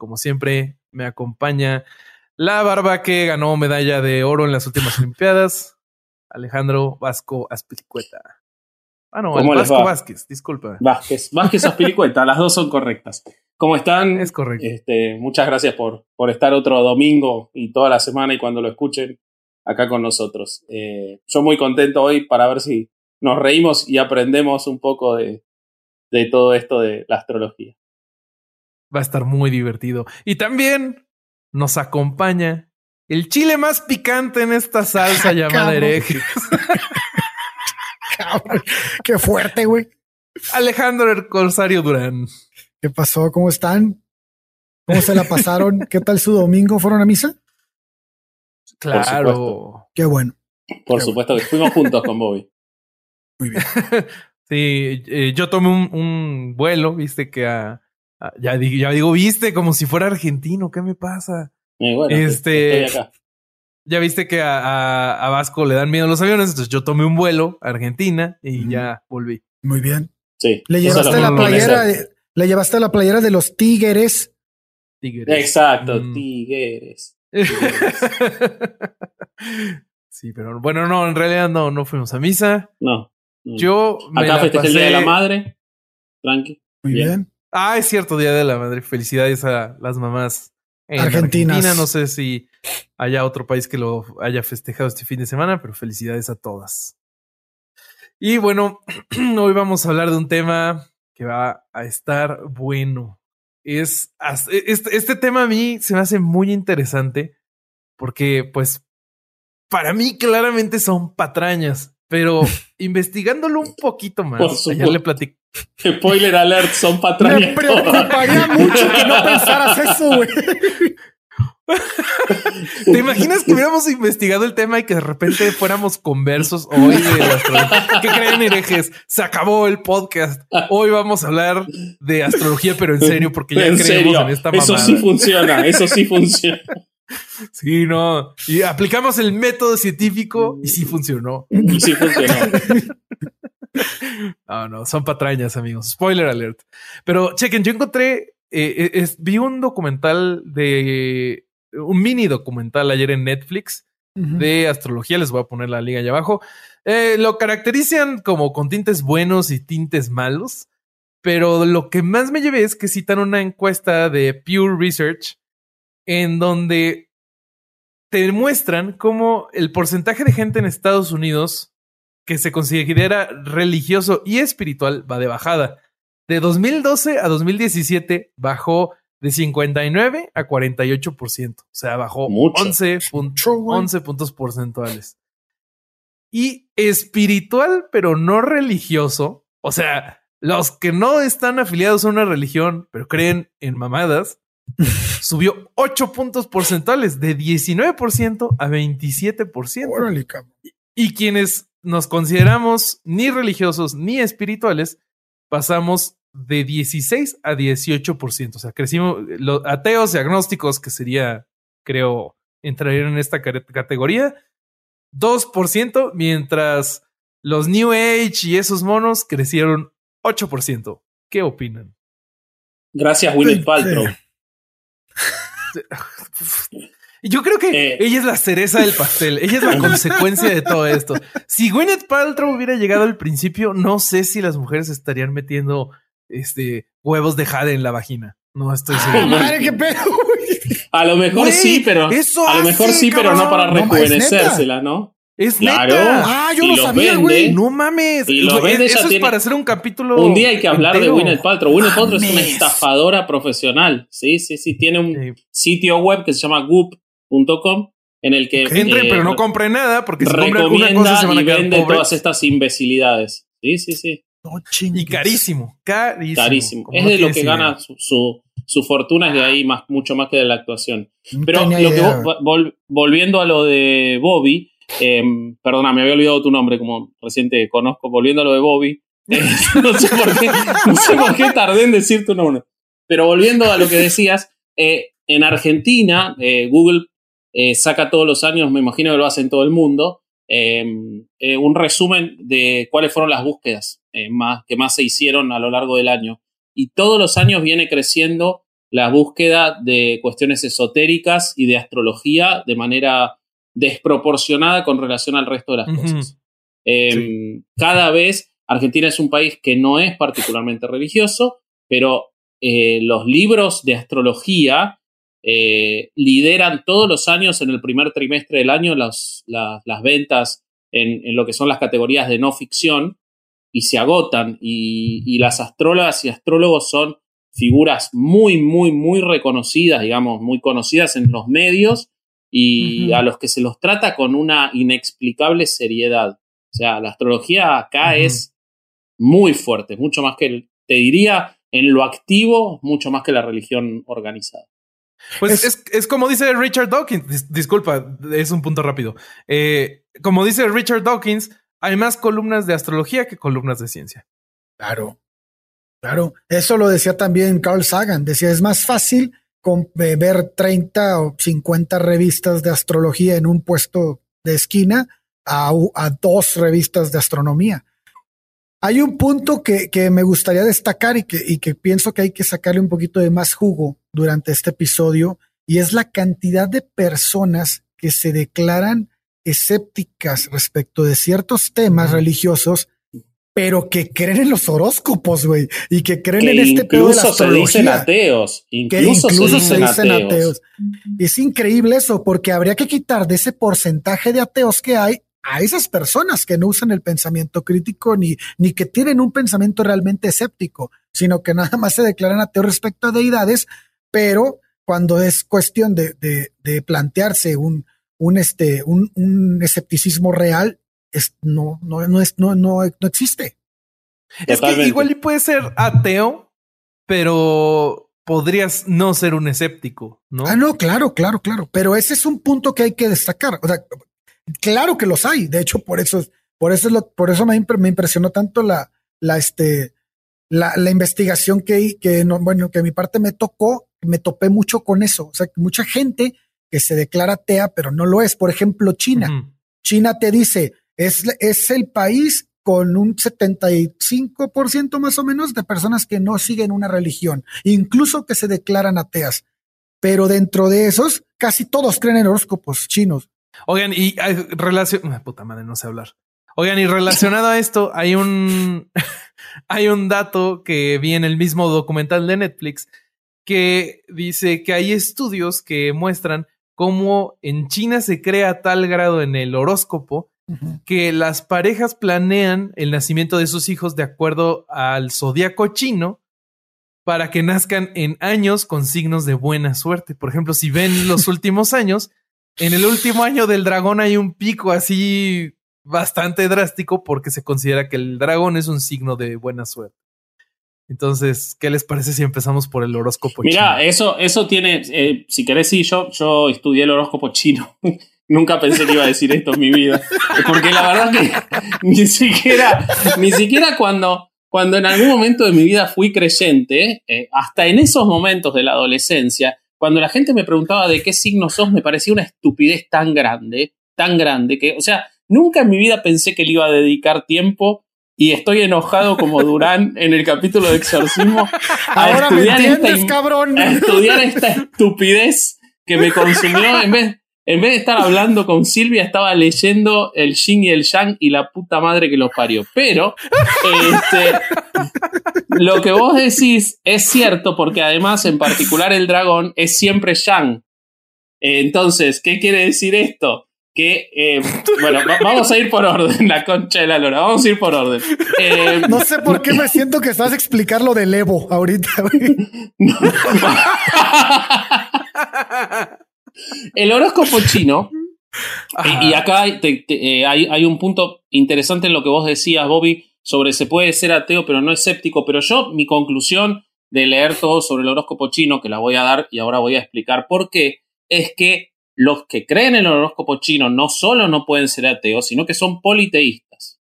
Como siempre, me acompaña la barba que ganó medalla de oro en las últimas Olimpiadas, Alejandro Vasco Aspilicueta. Ah, no, Vasco Vázquez, disculpa. Vázquez, Vázquez Aspilicueta, las dos son correctas. ¿Cómo están? Es correcto. Este, muchas gracias por, por estar otro domingo y toda la semana y cuando lo escuchen acá con nosotros. Eh, yo muy contento hoy para ver si nos reímos y aprendemos un poco de, de todo esto de la astrología. Va a estar muy divertido. Y también nos acompaña el chile más picante en esta salsa llamada herejes. Qué fuerte, güey. Alejandro el Corsario Durán. ¿Qué pasó? ¿Cómo están? ¿Cómo se la pasaron? ¿Qué tal su domingo? ¿Fueron a misa? Claro. Qué bueno. Por supuesto que fuimos juntos con Bobby. Muy bien. sí, eh, yo tomé un, vuelo, viste que a, ya, digo, ya digo, viste como si fuera argentino, ¿qué me pasa? bueno, este, ya viste que a, Vasco le dan miedo los aviones, entonces yo tomé un vuelo a Argentina y ya volví. Muy bien. Sí. Le llevaste la playera, le llevaste la playera de los tigres. Tigres. Exacto, mm. tigres. sí, pero bueno, no, en realidad no, no fuimos a misa. No. Yo me Acá festejé el Día de la Madre. Tranqui. Muy bien. Ah, es cierto, Día de la Madre. Felicidades a las mamás en Argentina. No sé si haya otro país que lo haya festejado este fin de semana, pero felicidades a todas. Y bueno, hoy vamos a hablar de un tema que va a estar bueno. Es este, este tema a mí se me hace muy interesante porque, pues, para mí claramente son patrañas, pero investigándolo un poquito más, ayer le platico. Spoiler alert, son patrañas. Me preocuparía mucho que no pensaras eso, güey. ¿Te imaginas que hubiéramos investigado el tema y que de repente fuéramos conversos hoy de astrología? ¿Qué creen, herejes? Se acabó el podcast. Hoy vamos a hablar de astrología, pero en serio, porque ya creemos en esta mamada. Eso sí funciona, eso sí funciona. Sí, no. Y aplicamos el método científico y sí funcionó. Sí funcionó. No, no, son patrañas, amigos. Spoiler alert. Pero chequen, yo encontré, eh, eh, vi un documental de, un mini documental ayer en Netflix de astrología. Les voy a poner la liga allá abajo. Eh, lo caracterizan como con tintes buenos y tintes malos. Pero lo que más me llevé es que citan una encuesta de Pure Research en donde te muestran cómo el porcentaje de gente en Estados Unidos que se considera religioso y espiritual va de bajada. De 2012 a 2017 bajó de 59 a 48%. O sea, bajó 11, 11 puntos porcentuales. Y espiritual, pero no religioso. O sea, los que no están afiliados a una religión, pero creen en mamadas, subió 8 puntos porcentuales, de 19% a 27%. y quienes nos consideramos ni religiosos ni espirituales, pasamos de 16 a 18%. O sea, crecimos, los ateos y agnósticos, que sería, creo, entrarían en esta categoría, 2%, mientras los New Age y esos monos crecieron 8%. ¿Qué opinan? Gracias, Winnie Paltrow. Yo creo que eh. ella es la cereza del pastel. Ella es la consecuencia de todo esto. Si Gwyneth Paltrow hubiera llegado al principio, no sé si las mujeres estarían metiendo este huevos de jade en la vagina. No estoy seguro. Madre, qué pedo. A lo mejor sí, pero a lo mejor sí, pero no para rejuvenecérsela, ¿no? Es neta. Ah, yo lo sabía, güey. No mames. Y lo vende, Eso es para hacer un capítulo. Un día hay que hablar de Gwyneth Paltrow. Gwyneth Paltrow es una estafadora profesional. Sí, sí, sí. Tiene un sitio web que se llama Goop.com en el que. Entren, pero no compre nada porque si cosa se van a y vende todas estas imbecilidades. Sí, sí, sí. y carísimo, carísimo. Carísimo. Es de lo que gana su, su fortuna es de ahí más, mucho más que de la actuación. Pero lo que volviendo a lo de Bobby, em, perdona, me había olvidado tu nombre, como reciente conozco, volviendo a lo de Bobby, no, sé por qué, no sé por qué tardé en decir tu nombre. Pero volviendo a lo que decías, eh, en Argentina, eh, Google eh, saca todos los años, me imagino que lo hace en todo el mundo, em, un resumen de cuáles fueron las búsquedas más, que más se hicieron a lo largo del año. Y todos los años viene creciendo la búsqueda de cuestiones esotéricas y de astrología de manera desproporcionada con relación al resto de las cosas. Em, cada vez Argentina es un país que no es particularmente religioso, pero eh, los libros de astrología eh, lideran todos los años en el primer trimestre del año las, ventas en, lo que son las categorías de no ficción y se agotan. Y, las astrólogas y astrólogos son figuras muy, muy, muy reconocidas, digamos, muy conocidas en los medios y a los que se los trata con una inexplicable seriedad. O sea, la astrología acá es muy fuerte, mucho más que, te diría, en lo activo, mucho más que la religión organizada. Pues es, como dice Richard Dawkins, disculpa, es un punto rápido. Eh, como dice Richard Dawkins, hay más columnas de astrología que columnas de ciencia. Claro, claro. Eso lo decía también Carl Sagan. Decía, es más fácil eh, ver 30 o 50 revistas de astrología en un puesto de esquina a, a dos revistas de astronomía. Hay un punto que, que me gustaría destacar y que, y que pienso que hay que sacarle un poquito de más jugo durante este episodio, y es la cantidad de personas que se declaran escépticas respecto de ciertos temas religiosos, pero que creen en los horóscopos, güey, y que creen en este pedo de la astrología. se dicen ateos. Incluso, que incluso se dicen, ateos. Es increíble eso, porque habría que quitar de ese porcentaje de ateos que hay a esas personas que no usan el pensamiento crítico ni, ni que tienen un pensamiento realmente escéptico, sino que nada más se declaran ateos respecto a deidades, pero cuando es cuestión de, de, plantearse un, un, este, un, un escepticismo real, es, no, no, no, es, no, no, no existe. Es que igual y puede ser ateo, pero podrías no ser un escéptico, ¿no? Ah, no, claro, claro, claro. Pero ese es un punto que hay que destacar. O sea, Claro que los hay. De hecho, por eso, por eso, lo, por eso me, impresionó tanto la, la, este, la, la investigación que, que no, bueno, que a mi parte me tocó, me topé mucho con eso. O sea, mucha gente que se declara atea, pero no lo es. Por ejemplo, China. China te dice, es, es el país con un 75% más o menos de personas que no siguen una religión, incluso que se declaran ateas. Pero dentro de esos, casi todos creen en horóscopos chinos. Oigan, y relación. Ah, puta madre, no sé hablar. Oigan, y relacionado a esto, hay un, hay un dato que vi en el mismo documental de Netflix que dice que hay estudios que muestran cómo en China se crea tal grado en el horóscopo que las parejas planean el nacimiento de sus hijos de acuerdo al zodiaco chino para que nazcan en años con signos de buena suerte. Por ejemplo, si ven los últimos años, en el último año del dragón hay un pico así bastante drástico porque se considera que el dragón es un signo de buena suerte. Entonces, ¿qué les parece si empezamos por el horóscopo chino? Mira, eso, eso tiene, eh, si querés, sí, yo, yo estudié el horóscopo chino. Nunca pensé que iba a decir esto en mi vida. Porque la verdad que ni siquiera, ni siquiera cuando, cuando en algún momento de mi vida fui creyente, eh, hasta en esos momentos de la adolescencia, cuando la gente me preguntaba de qué signo sos, me parecía una estupidez tan grande, tan grande, que, o sea, nunca en mi vida pensé que le iba a dedicar tiempo y estoy enojado como Durán en el capítulo de exorcismo a, estudiar, esta, cabrón. a estudiar esta estupidez que me consumió en vez, en vez de estar hablando con Silvia, estaba leyendo el Yin y el Yang y la puta madre que los parió. Pero este, lo que vos decís es cierto porque además en particular el dragón es siempre Yang. Entonces, ¿qué quiere decir esto? que, eh, bueno, vamos a ir por orden, la concha de la lora, vamos a ir por orden. Eh, no sé por qué me siento que estás a explicar lo del Evo ahorita. El horóscopo chino, y, acá eh, hay, hay, un punto interesante en lo que vos decías, Bobby, sobre se puede ser ateo pero no escéptico, pero yo mi conclusión de leer todo sobre el horóscopo chino, que la voy a dar y ahora voy a explicar por qué, es que los que creen en el horóscopo chino no solo no pueden ser ateos, sino que son politeístas.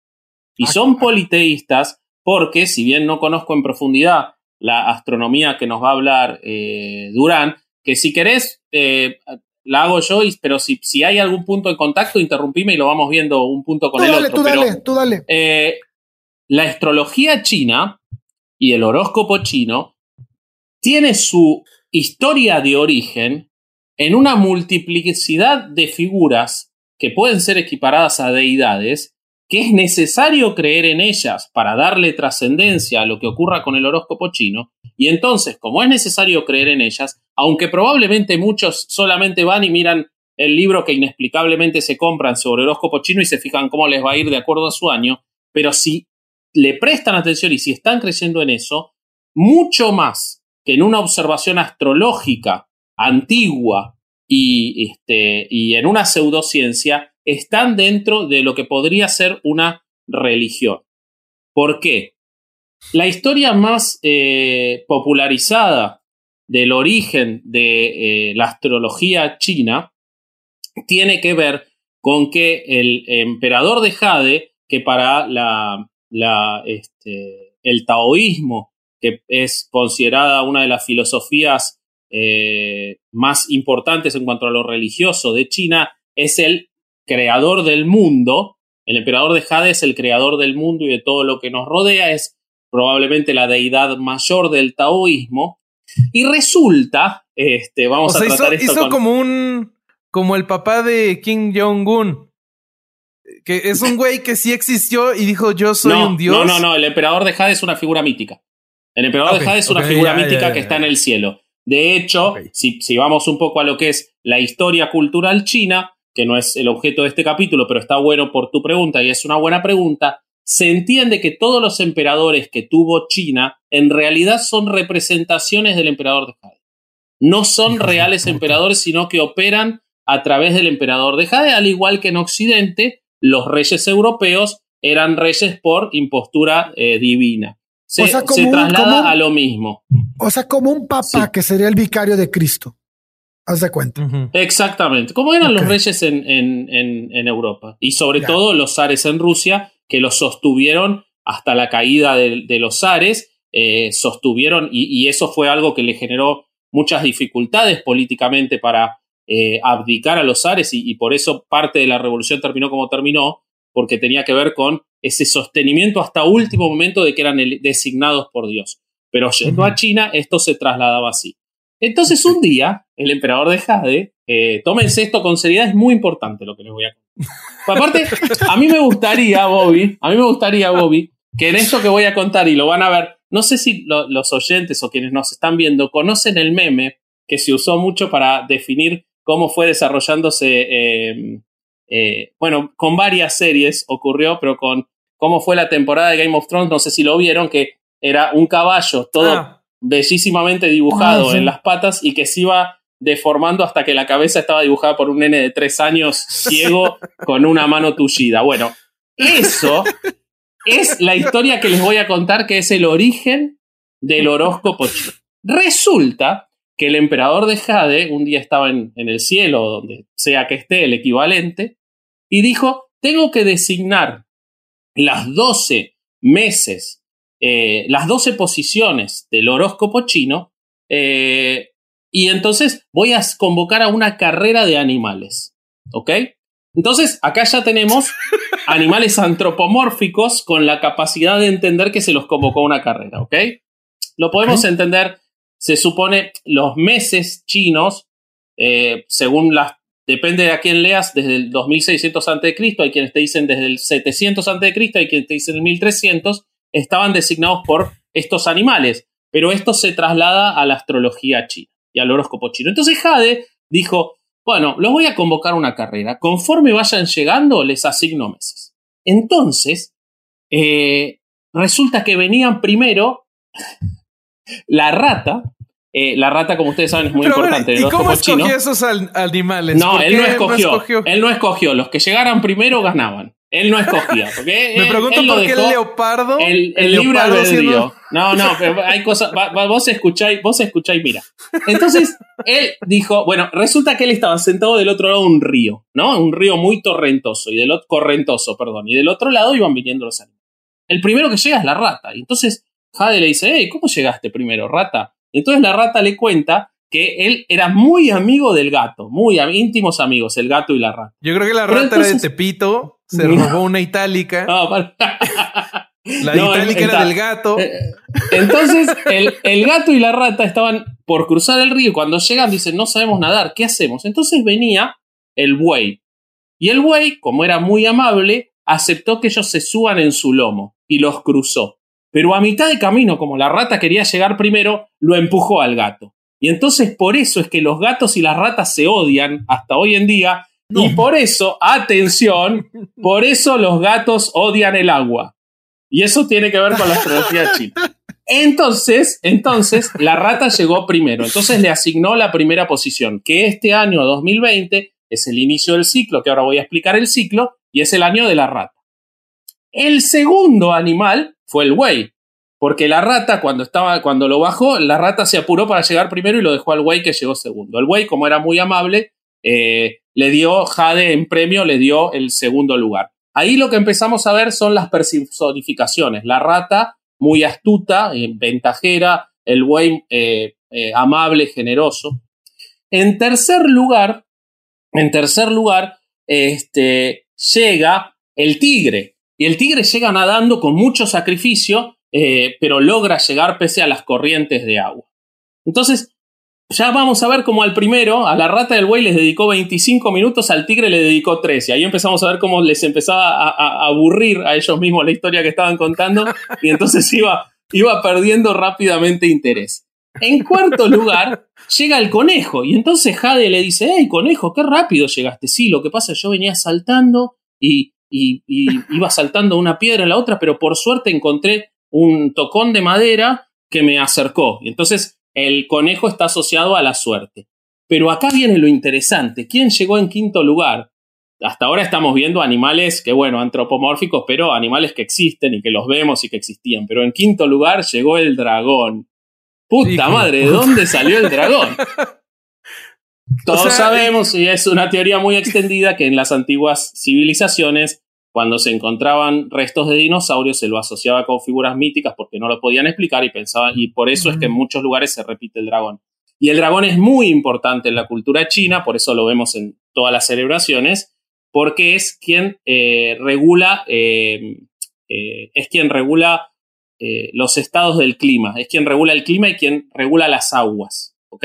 Y ah, son politeístas porque, si bien no conozco en profundidad la astronomía que nos va a hablar eh, Durán, que si querés, eh, la hago yo, pero si, si, hay algún punto de contacto, interrumpime y lo vamos viendo un punto con el otro. Tú dale, tú dale. Eh, la astrología china y el horóscopo chino tiene su historia de origen en una multiplicidad de figuras que pueden ser equiparadas a deidades, que es necesario creer en ellas para darle trascendencia a lo que ocurra con el horóscopo chino, y entonces, como es necesario creer en ellas, aunque probablemente muchos solamente van y miran el libro que inexplicablemente se compran sobre horóscopo chino y se fijan cómo les va a ir de acuerdo a su año, pero si le prestan atención y si están creyendo en eso, mucho más que en una observación astrológica antigua y, este, y en una pseudociencia, están dentro de lo que podría ser una religión. ¿Por qué? La historia más eh, popularizada del origen de eh, la astrología china tiene que ver con que el emperador de Jade, que para este, el taoísmo, que es considerada una de las filosofías eh, más importantes en cuanto a lo religioso de China, es el creador del mundo. El emperador de Jade es el creador del mundo y de todo lo que nos rodea, es probablemente la deidad mayor del taoísmo. Y resulta, este, vamos a tratar hizo, hizo como un, como el papá de Kim Jong-un. Que es un güey que sí existió y dijo yo soy un dios. No, no, no, el emperador de Jade es una figura mítica. El emperador de Jade es una figura mítica que está en el cielo. De hecho, si, si vamos un poco a lo que es la historia cultural china, que no es el objeto de este capítulo, pero está bueno por tu pregunta y es una buena pregunta, se entiende que todos los emperadores que tuvo China en realidad son representaciones del emperador de Jade. No son reales emperadores, sino que operan a través del emperador de Jade, al igual que en Occidente los reyes europeos eran reyes por impostura eh, divina. Se, traslada a lo mismo. O sea, como un papa que sería el vicario de Cristo. Haz de cuenta. Exactamente. Como eran los reyes en, en, Europa. Y sobre todo los zares en Rusia, que los sostuvieron hasta la caída de, los zares, eh, sostuvieron, y, eso fue algo que le generó muchas dificultades políticamente para eh, abdicar a los zares, y, por eso parte de la revolución terminó como terminó, porque tenía que ver con ese sostenimiento hasta último momento de que eran designados por Dios. Pero yendo a China, esto se trasladaba así. Entonces un día, el emperador de Jade, eh, tómense esto con seriedad, es muy importante lo que les voy a contar. Aparte, a mí me gustaría, Bobby, a mí me gustaría, Bobby, que en esto que voy a contar, y lo van a ver, no sé si los oyentes o quienes nos están viendo conocen el meme que se usó mucho para definir cómo fue desarrollándose, em, eh, bueno, con varias series ocurrió, pero con cómo fue la temporada de Game of Thrones, no sé si lo vieron, que era un caballo todo ah. Bellísimamente dibujado ah, en las patas y que se iba deformando hasta que la cabeza estaba dibujada por un nene de tres años ciego con una mano tullida. Bueno, eso es la historia que les voy a contar, que es el origen del horóscopo chino. Resulta que el emperador de Jade un día estaba en, en el cielo, donde sea que esté el equivalente, y dijo, tengo que designar las 12 meses, eh, las 12 posiciones del horóscopo chino, eh, y entonces voy a convocar a una carrera de animales. ¿Ok? Entonces, acá ya tenemos animales antropomórficos con la capacidad de entender que se los convocó a una carrera. ¿Ok? Lo podemos entender, se supone, los meses chinos, eh, según las Depende de a quién leas, desde el 2600 a.C., hay quienes te dicen desde el 700 a.C., hay quienes te dicen el 1300, estaban designados por estos animales. Pero esto se traslada a la astrología china y al horóscopo chino. Entonces Jade dijo, bueno, los voy a convocar a una carrera. Conforme vayan llegando, les asigno meses. Entonces, eh, resulta que venían primero la rata, eh, la rata, como ustedes saben, es muy importante. ¿Y cómo escogió esos animales? No, él no escogió, Él no escogió. Los que llegaran primero ganaban. Él no escogía. Porque Me pregunto por qué el leopardo. El, el, libre albedrío. No, no, pero hay cosas. vos escucháis, vos escucháis, mira. Entonces, él dijo, bueno, resulta que él estaba sentado del otro lado de un río, ¿no? Un río muy torrentoso, y del otro, correntoso, perdón. Y del otro lado iban viniendo los animales. El primero que llega es la rata. Y entonces Jade le dice, hey, ¿cómo llegaste primero, rata? Entonces la rata le cuenta que él era muy amigo del gato, muy íntimos amigos, el gato y la rata. Yo creo que la rata era de Tepito, se robó una itálica. la itálica era del gato. Eh, entonces, el, el, gato y la rata estaban por cruzar el río y cuando llegan dicen, no sabemos nadar, ¿qué hacemos? Entonces venía el buey. Y el buey, como era muy amable, aceptó que ellos se suban en su lomo y los cruzó. Pero a mitad de camino, como la rata quería llegar primero, lo empujó al gato. Y entonces por eso es que los gatos y las ratas se odian hasta hoy en día. Y por eso, atención, por eso los gatos odian el agua. Y eso tiene que ver con la astrología china. Entonces, entonces, la rata llegó primero. Entonces le asignó la primera posición, que este año 2020 es el inicio del ciclo, que ahora voy a explicar el ciclo, y es el año de la rata. El segundo animal fue el buey. Porque la rata, cuando, estaba, cuando lo bajó, la rata se apuró para llegar primero y lo dejó al buey que llegó segundo. El buey, como era muy amable, eh, le dio, Jade en premio, le dio el segundo lugar. Ahí lo que empezamos a ver son las personificaciones. La rata, muy astuta, eh, ventajera, el buey eh, amable, generoso. En tercer lugar, en tercer lugar, este, llega el tigre. Y el tigre llega nadando con mucho sacrificio eh, pero logra llegar pese a las corrientes de agua. Entonces, ya vamos a ver cómo al primero, a la rata del buey les dedicó 25 minutos, al tigre le dedicó 13. Y ahí empezamos a ver cómo les empezaba a, aburrir a ellos mismos la historia que estaban contando y entonces iba, iba perdiendo rápidamente interés. En cuarto lugar, llega el conejo y entonces Jade le dice, hey conejo, qué rápido llegaste. Sí, lo que pasa es que yo venía saltando y, y iba saltando una piedra en la otra, pero por suerte encontré un tocón de madera que me acercó. Y entonces el conejo está asociado a la suerte. Pero acá viene lo interesante. ¿Quién llegó en quinto lugar? Hasta ahora estamos viendo animales que, bueno, antropomórficos, pero animales que existen y que los vemos y que existían. Pero en quinto lugar llegó el dragón. Puta madre, ¿de dónde salió el dragón? Todos sabemos, y es una teoría muy extendida, que en las antiguas civilizaciones cuando se encontraban restos de dinosaurios se lo asociaba con figuras míticas porque no lo podían explicar y pensaban, y por eso es que en muchos lugares se repite el dragón. Y el dragón es muy importante en la cultura china, por eso lo vemos en todas las celebraciones, porque es quien eh, regula, eh, eh, es quien regula los estados del clima, es quien regula el clima y quien regula las aguas, ¿ok?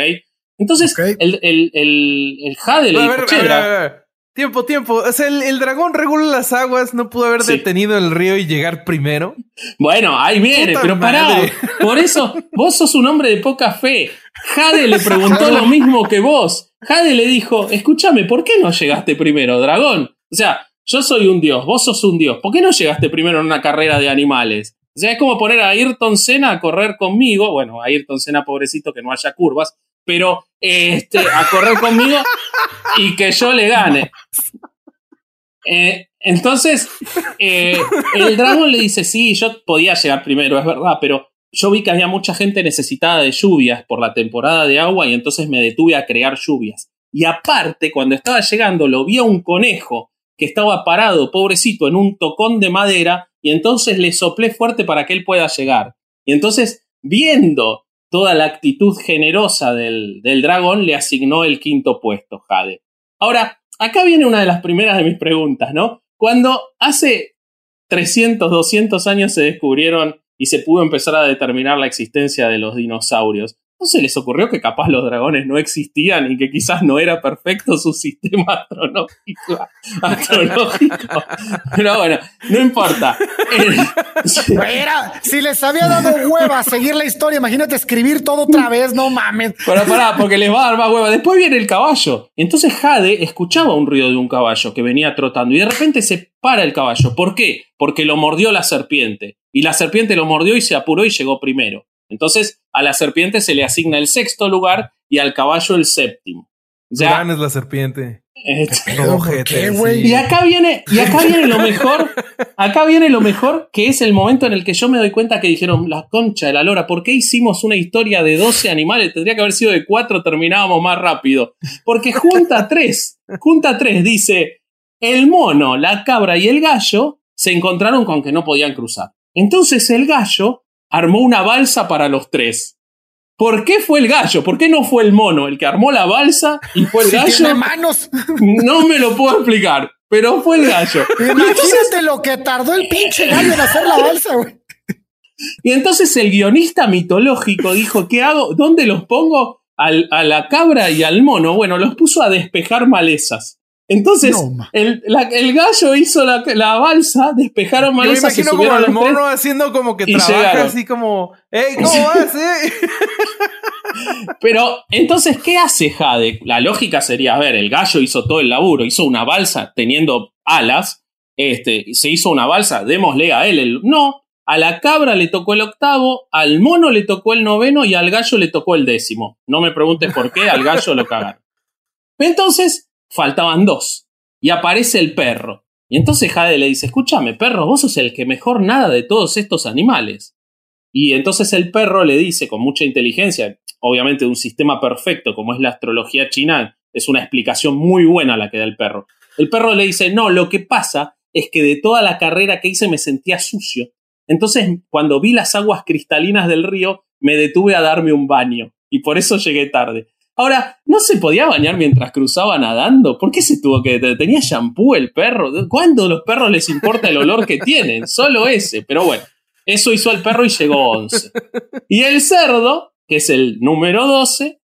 Entonces, El, el, el, Jade le dijo, Tiempo, tiempo. O sea, el, dragón regula las aguas, no pudo haber detenido el río y llegar primero. Bueno, ahí viene, pero pará. Por eso, vos sos un hombre de poca fe. Jade le preguntó lo mismo que vos. Jade le dijo, escúchame, ¿por qué no llegaste primero, dragón? O sea, yo soy un dios, vos sos un dios. ¿Por qué no llegaste primero en una carrera de animales? O sea, es como poner a Ayrton Senna a correr conmigo. Bueno, a Ayrton Senna, pobrecito, que no haya curvas pero este, a correr conmigo y que yo le gane. Eh, entonces, eh, el dragón le dice, sí, yo podía llegar primero, es verdad, pero yo vi que había mucha gente necesitada de lluvias por la temporada de agua y entonces me detuve a crear lluvias. Y aparte, cuando estaba llegando, lo vi a un conejo que estaba parado, pobrecito, en un tocón de madera, y entonces le soplé fuerte para que él pueda llegar. Y entonces, viendo toda la actitud generosa del, del dragón, le asignó el quinto puesto, Jade. Ahora, acá viene una de las primeras de mis preguntas, ¿no? Cuando hace 300, 200 años se descubrieron y se pudo empezar a determinar la existencia de los dinosaurios, ¿No se les ocurrió que capaz los dragones no existían y que quizás no era perfecto su sistema astronómico? astronómico. Pero bueno, no importa. si les había dado hueva seguir la historia, imagínate escribir todo otra vez, no mames. Pero pará, porque les va a dar más hueva. Después viene el caballo. Entonces Jade escuchaba un ruido de un caballo que venía trotando y de repente se para el caballo. ¿Por qué? Porque lo mordió la serpiente. Y la serpiente lo mordió y se apuró y llegó primero. Entonces, a la serpiente se le asigna el sexto lugar y al caballo el séptimo. Ya es la serpiente. Este, y acá viene, y acá viene lo mejor, acá viene lo mejor, que es el momento en el que yo me doy cuenta que dijeron, la concha de la lora, ¿por qué hicimos una historia de 12 animales? Tendría que haber sido de 4, terminábamos más rápido. Porque junta 3, junta 3, dice, el mono, la cabra y el gallo se encontraron con que no podían cruzar. Entonces el gallo armó una balsa para los tres. ¿Por qué fue el gallo? ¿Por qué no fue el mono el que armó la balsa y fue el gallo? manos. No me lo puedo explicar, pero fue el gallo. Imagínate lo que tardó el pinche gallo en hacer la balsa, güey. Y entonces el guionista mitológico dijo, ¿qué hago? ¿Dónde los pongo? a la cabra y al mono. Bueno, los puso a despejar malezas. Entonces, el, gallo hizo la, balsa, despejaron malezas. Yo me imagino como el mono haciendo como que trabaja así como, ¡Ey, cómo vas, eh? Pero, entonces, ¿qué hace Jade? La lógica sería, a ver, el gallo hizo todo el laburo, hizo una balsa teniendo alas, este, se hizo una balsa, démosle a él el... No, a la cabra le tocó el octavo, al mono le tocó el noveno y al gallo le tocó el décimo. No me preguntes por qué, al gallo lo cagaron. Entonces, faltaban dos. Y aparece el perro. Y entonces Jade le dice, escúchame, perro, vos sos el que mejor nada de todos estos animales. Y entonces el perro le dice con mucha inteligencia, obviamente un sistema perfecto como es la astrología china, es una explicación muy buena la que da el perro. El perro le dice, no, lo que pasa es que de toda la carrera que hice me sentía sucio. Entonces, cuando vi las aguas cristalinas del río, me detuve a darme un baño. Y por eso llegué tarde. Ahora, ¿no se podía bañar mientras cruzaba nadando? ¿Por qué se tuvo que.? ¿Tenía shampoo el perro? ¿Cuándo a los perros les importa el olor que tienen? Solo ese. Pero bueno, eso hizo el perro y llegó 11. Y el cerdo, que es el número 12,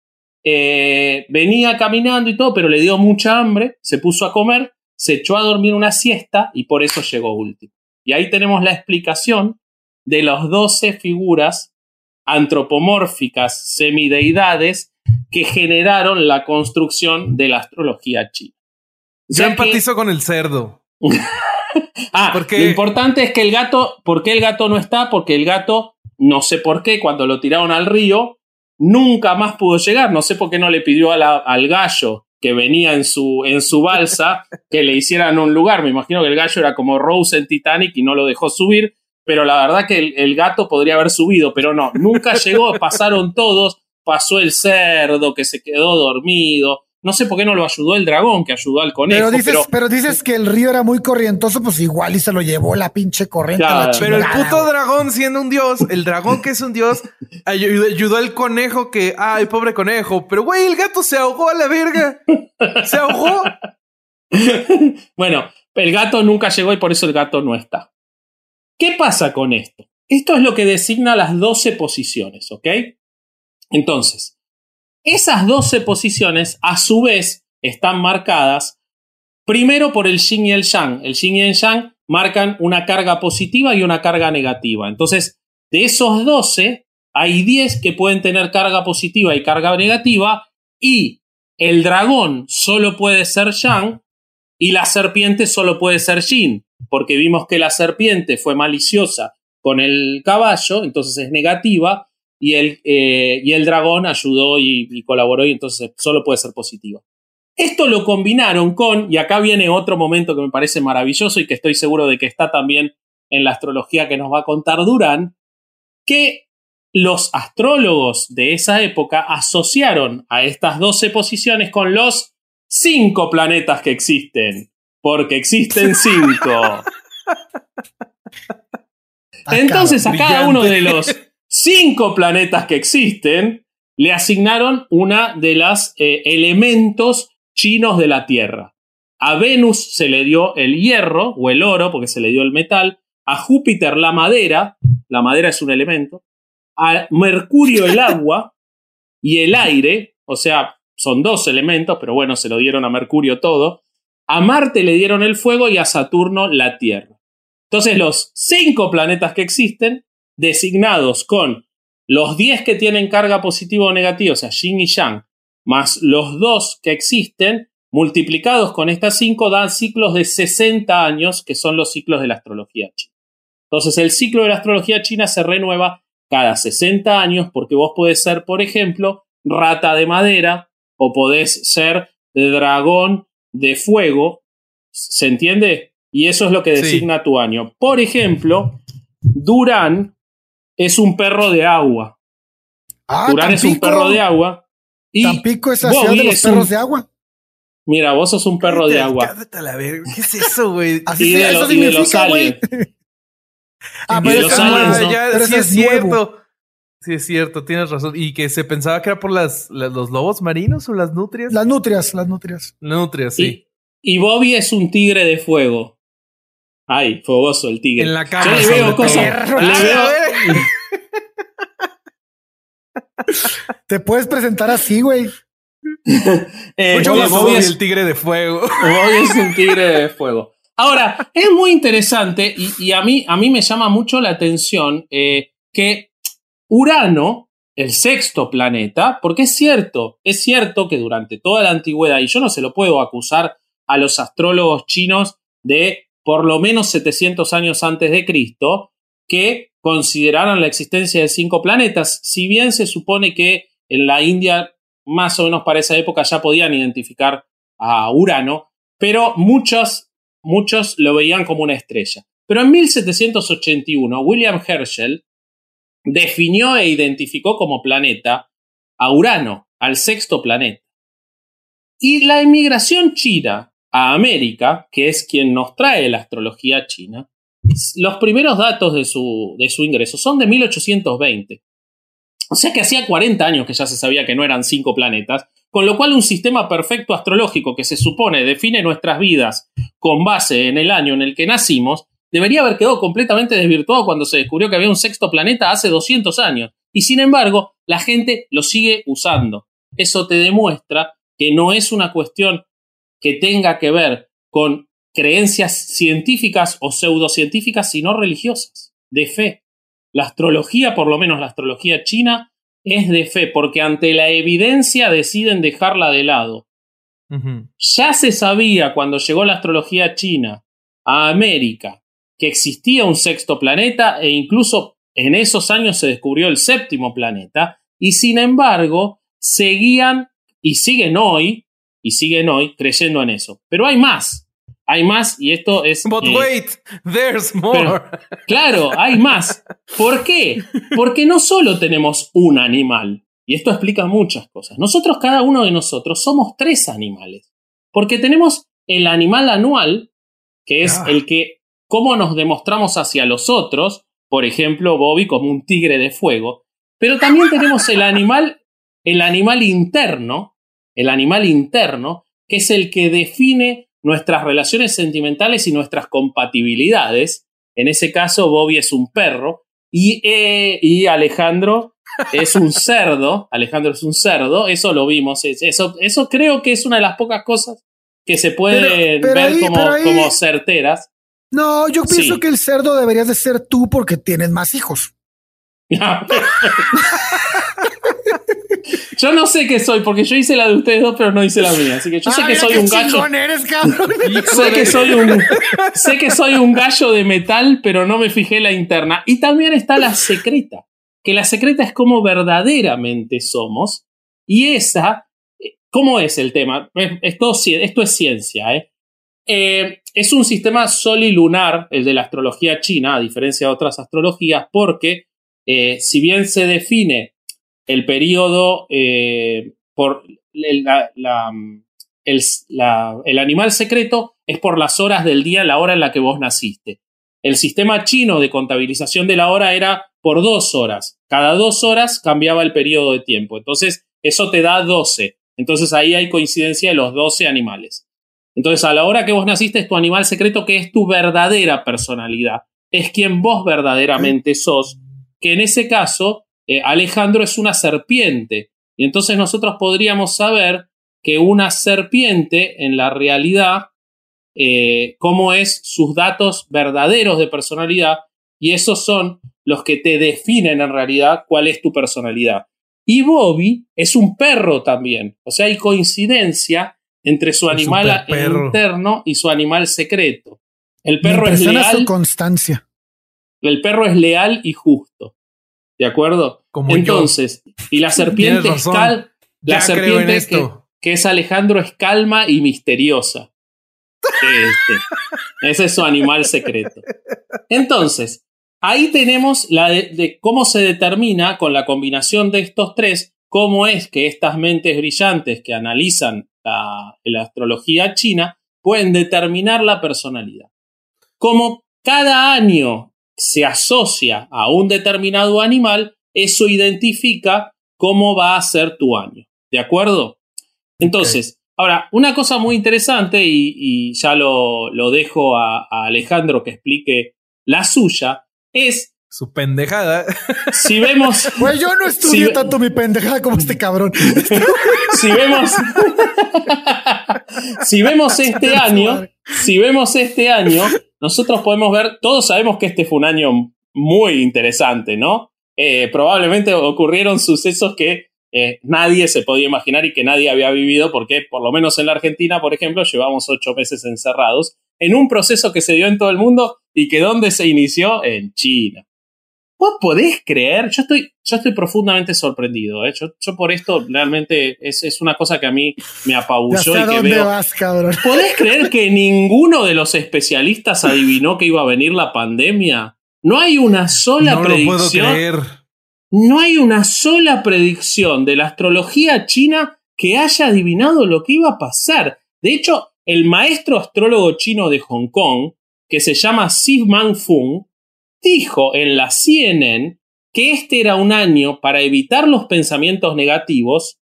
eh, venía caminando y todo, pero le dio mucha hambre, se puso a comer, se echó a dormir una siesta y por eso llegó último. Y ahí tenemos la explicación de las 12 figuras antropomórficas semideidades que generaron la construcción de la astrología china. Yo empatizo con el cerdo. ah, porque lo importante es que el gato, ¿por qué el gato no está? Porque el gato, no sé por qué, cuando lo tiraron al río, nunca más pudo llegar. No sé por qué no le pidió al gallo que venía en su, en su balsa que le hicieran un lugar. Me imagino que el gallo era como Rose en Titanic y no lo dejó subir, pero la verdad que el, el gato podría haber subido, pero no, nunca llegó, pasaron todos pasó el cerdo que se quedó dormido. No sé por qué no lo ayudó el dragón, que ayudó al conejo. Pero dices, pero, dices que el río era muy corrientoso, pues igual y se lo llevó la pinche corriente. pero el puto dragón siendo un dios, el dragón que es un dios, ayudó, al conejo que, ay, pobre conejo. Pero güey, el gato se ahogó a la verga. Se ahogó. bueno, el gato nunca llegó y por eso el gato no está. ¿Qué pasa con esto? Esto es lo que designa las 12 posiciones, ¿ok? Entonces, esas 12 posiciones a su vez están marcadas primero por el yin y el yang. El yin y el yang marcan una carga positiva y una carga negativa. Entonces, de esos 12, hay 10 que pueden tener carga positiva y carga negativa y el dragón solo puede ser yang y la serpiente solo puede ser yin, porque vimos que la serpiente fue maliciosa con el caballo, entonces es negativa, y el, eh, y el dragón ayudó y, colaboró y entonces solo puede ser positiva. Esto lo combinaron con, y acá viene otro momento que me parece maravilloso y que estoy seguro de que está también en la astrología que nos va a contar Durán, que los astrólogos de esa época asociaron a estas 12 posiciones con los cinco planetas que existen, porque existen cinco. Entonces a cada uno de los cinco planetas que existen, le asignaron una de los eh, elementos chinos de la Tierra. A Venus se le dio el hierro o el oro, porque se le dio el metal. A Júpiter la madera, la madera es un elemento. A Mercurio el agua y el aire, o sea, son dos elementos, pero bueno, se lo dieron a Mercurio todo. A Marte le dieron el fuego y a Saturno la Tierra. Entonces los cinco planetas que existen designados con los 10 que tienen carga positiva o negativa, o sea, yin y yang, más los 2 que existen, multiplicados con estas 5 dan ciclos de 60 años, que son los ciclos de la astrología china. Entonces, el ciclo de la astrología china se renueva cada 60 años porque vos podés ser, por ejemplo, rata de madera o podés ser dragón de fuego, ¿se entiende? Y eso es lo que designa tu año. Por ejemplo, Durán es un perro de agua. Ah, Durán es un perro de agua. Y Tampico es la ciudad de los perros de agua. Mira, vos sos un perro de agua. ¿Qué es eso, güey? Así de, eso de los aliens. ah, pero, los aliens, sí es, cierto. Sí, es cierto, tienes razón. Y que se pensaba que era por las, los lobos marinos o las nutrias. Las nutrias, las nutrias. Nutrias, sí. Y, Bobby es un tigre de fuego. Ay, fogoso el tigre. En la cama. Yo le veo cosas. Le veo... Te puedes presentar así, güey. eh, Bobby, es el tigre de fuego. Bobby es un tigre de fuego. Ahora, es muy interesante y, a, mí, a mí me llama mucho la atención eh, que Urano, el sexto planeta, porque es cierto, es cierto que durante toda la antigüedad, y yo no se lo puedo acusar a los astrólogos chinos de por lo menos 700 años antes de Cristo, que consideraron la existencia de cinco planetas, si bien se supone que en la India más o menos para esa época ya podían identificar a Urano, pero muchos, muchos lo veían como una estrella. Pero en 1781 William Herschel definió e identificó como planeta a Urano, al sexto planeta. Y la emigración china a América, que es quien nos trae la astrología china, los primeros datos de su, de su ingreso son de 1820. O sea que hacía 40 años que ya se sabía que no eran cinco planetas, con lo cual un sistema perfecto astrológico que se supone define nuestras vidas con base en el año en el que nacimos, debería haber quedado completamente desvirtuado cuando se descubrió que había un sexto planeta hace 200 años. Y sin embargo, la gente lo sigue usando. Eso te demuestra que no es una cuestión que tenga que ver con creencias científicas o pseudocientíficas, sino religiosas, de fe. La astrología, por lo menos la astrología china, es de fe, porque ante la evidencia deciden dejarla de lado. Ya se sabía cuando llegó la astrología china a América que existía un sexto planeta e incluso en esos años se descubrió el séptimo planeta y sin embargo seguían y siguen hoy y siguen hoy creyendo en eso. Pero hay más hay más y esto es... But eh, wait, there's more. claro, hay más. ¿Por qué? Porque no solo tenemos un animal, y esto explica muchas cosas. Nosotros, cada uno de nosotros, somos tres animales. Porque tenemos el animal anual, que es ah. el que, cómo nos demostramos hacia los otros, por ejemplo, Bobby como un tigre de fuego, pero también tenemos el animal, el animal interno, el animal interno, que es el que define nuestras relaciones sentimentales y nuestras compatibilidades. En ese caso, Bobby es un perro y, eh, y Alejandro es un cerdo. Alejandro es un cerdo, eso lo vimos. Eso, eso creo que es una de las pocas cosas que se pueden ver como, como, certeras. No, yo pienso que el cerdo deberías de ser tú porque tienes más hijos. Yo no sé qué soy, porque yo hice la de ustedes dos, pero no hice la mía. Así que yo sé que soy un gallo. sé que soy un. sé que soy un gallo de metal, pero no me fijé la interna. Y también está la secreta. Que la secreta es como verdaderamente somos. Y esa. ¿Cómo es el tema? Esto, esto es ciencia, ¿eh? ¿eh? es un sistema solilunar, el de la astrología china, a diferencia de otras astrologías, porque eh, si bien se define el periodo eh, por el, el, animal secreto es por las horas del día, la hora en la que vos naciste. El sistema chino de contabilización de la hora era por dos horas. Cada dos horas cambiaba el periodo de tiempo. Entonces, eso te da 12. Entonces ahí hay coincidencia de los 12 animales. Entonces, a la hora que vos naciste es tu animal secreto que es tu verdadera personalidad. Es quien vos verdaderamente sos. Que en ese caso eh, Alejandro es una serpiente. Y entonces nosotros podríamos saber que una serpiente en la realidad, eh, cómo es sus datos verdaderos de personalidad, y esos son los que te definen en realidad cuál es tu personalidad. Y Bobby es un perro también, o sea, hay coincidencia entre su animal interno y su animal secreto. El perro es leal. constancia. El perro es leal y justo. ¿De acuerdo? Entonces, y la serpiente es cal, la serpiente que es Alejandro es calma y misteriosa. Este, ese es su animal secreto. Entonces, ahí tenemos la de, cómo se determina con la combinación de estos tres, cómo es que estas mentes brillantes que analizan la, la astrología china pueden determinar la personalidad. Como cada año se asocia a un determinado animal, eso identifica cómo va a ser tu año. ¿De acuerdo? Entonces, ahora, una cosa muy interesante, y, ya lo, dejo a, Alejandro que explique la suya, es su pendejada. Si vemos. Pues yo no estudié tanto mi pendejada como este cabrón. si vemos. si vemos este año. Si vemos este año, nosotros podemos ver. Todos sabemos que este fue un año muy interesante, ¿no? Eh, probablemente ocurrieron sucesos que eh, nadie se podía imaginar y que nadie había vivido, porque por lo menos en la Argentina, por ejemplo, llevamos ocho meses encerrados en un proceso que se dio en todo el mundo y que ¿dónde se inició? En China. ¿Vos podés creer? Yo estoy, yo estoy profundamente sorprendido. ¿eh? Yo, por esto realmente es, una cosa que a mí me apabulló y que veo. Vas, cabrón? ¿Podés creer que ninguno de los especialistas adivinó que iba a venir la pandemia? No hay una sola no predicción. Lo puedo creer. No hay una sola predicción de la astrología china que haya adivinado lo que iba a pasar. De hecho, el maestro astrólogo chino de Hong Kong, que se llama Xi Man Fung, dijo en la CNN que este era un año para evitar los pensamientos negativos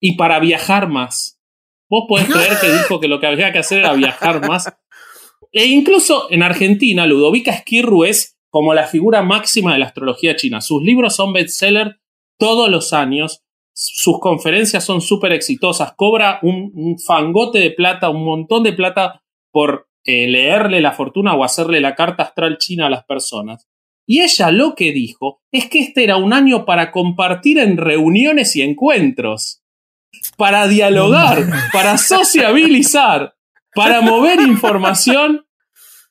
y para viajar más. Vos podés creer que dijo que lo que había que hacer era viajar más. E incluso en Argentina, Ludovica Esquirru es como la figura máxima de la astrología china. Sus libros son bestseller todos los años. Sus conferencias son súper exitosas. Cobra un, fangote de plata, un montón de plata por eh, leerle la fortuna o hacerle la carta astral china a las personas. Y ella lo que dijo es que este era un año para compartir en reuniones y encuentros, para dialogar, para sociabilizar, para mover información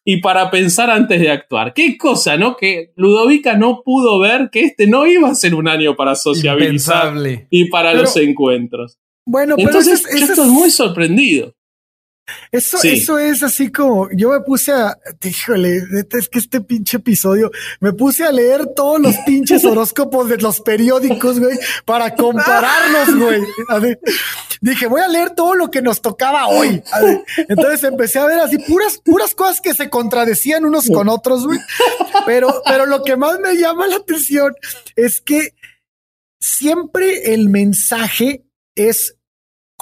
y para pensar antes de actuar. Qué cosa, ¿no? Que Ludovica no pudo ver que este no iba a ser un año para sociabilizar y para los encuentros. Bueno, pero Entonces, yo estoy muy sorprendido. Eso, eso es así como yo me puse a, híjole, es que este pinche episodio, me puse a leer todos los pinches horóscopos de los periódicos, güey, para compararlos, güey. dije, voy a leer todo lo que nos tocaba hoy. entonces empecé a ver así puras, puras cosas que se contradecían unos con otros, güey. Pero, pero lo que más me llama la atención es que siempre el mensaje es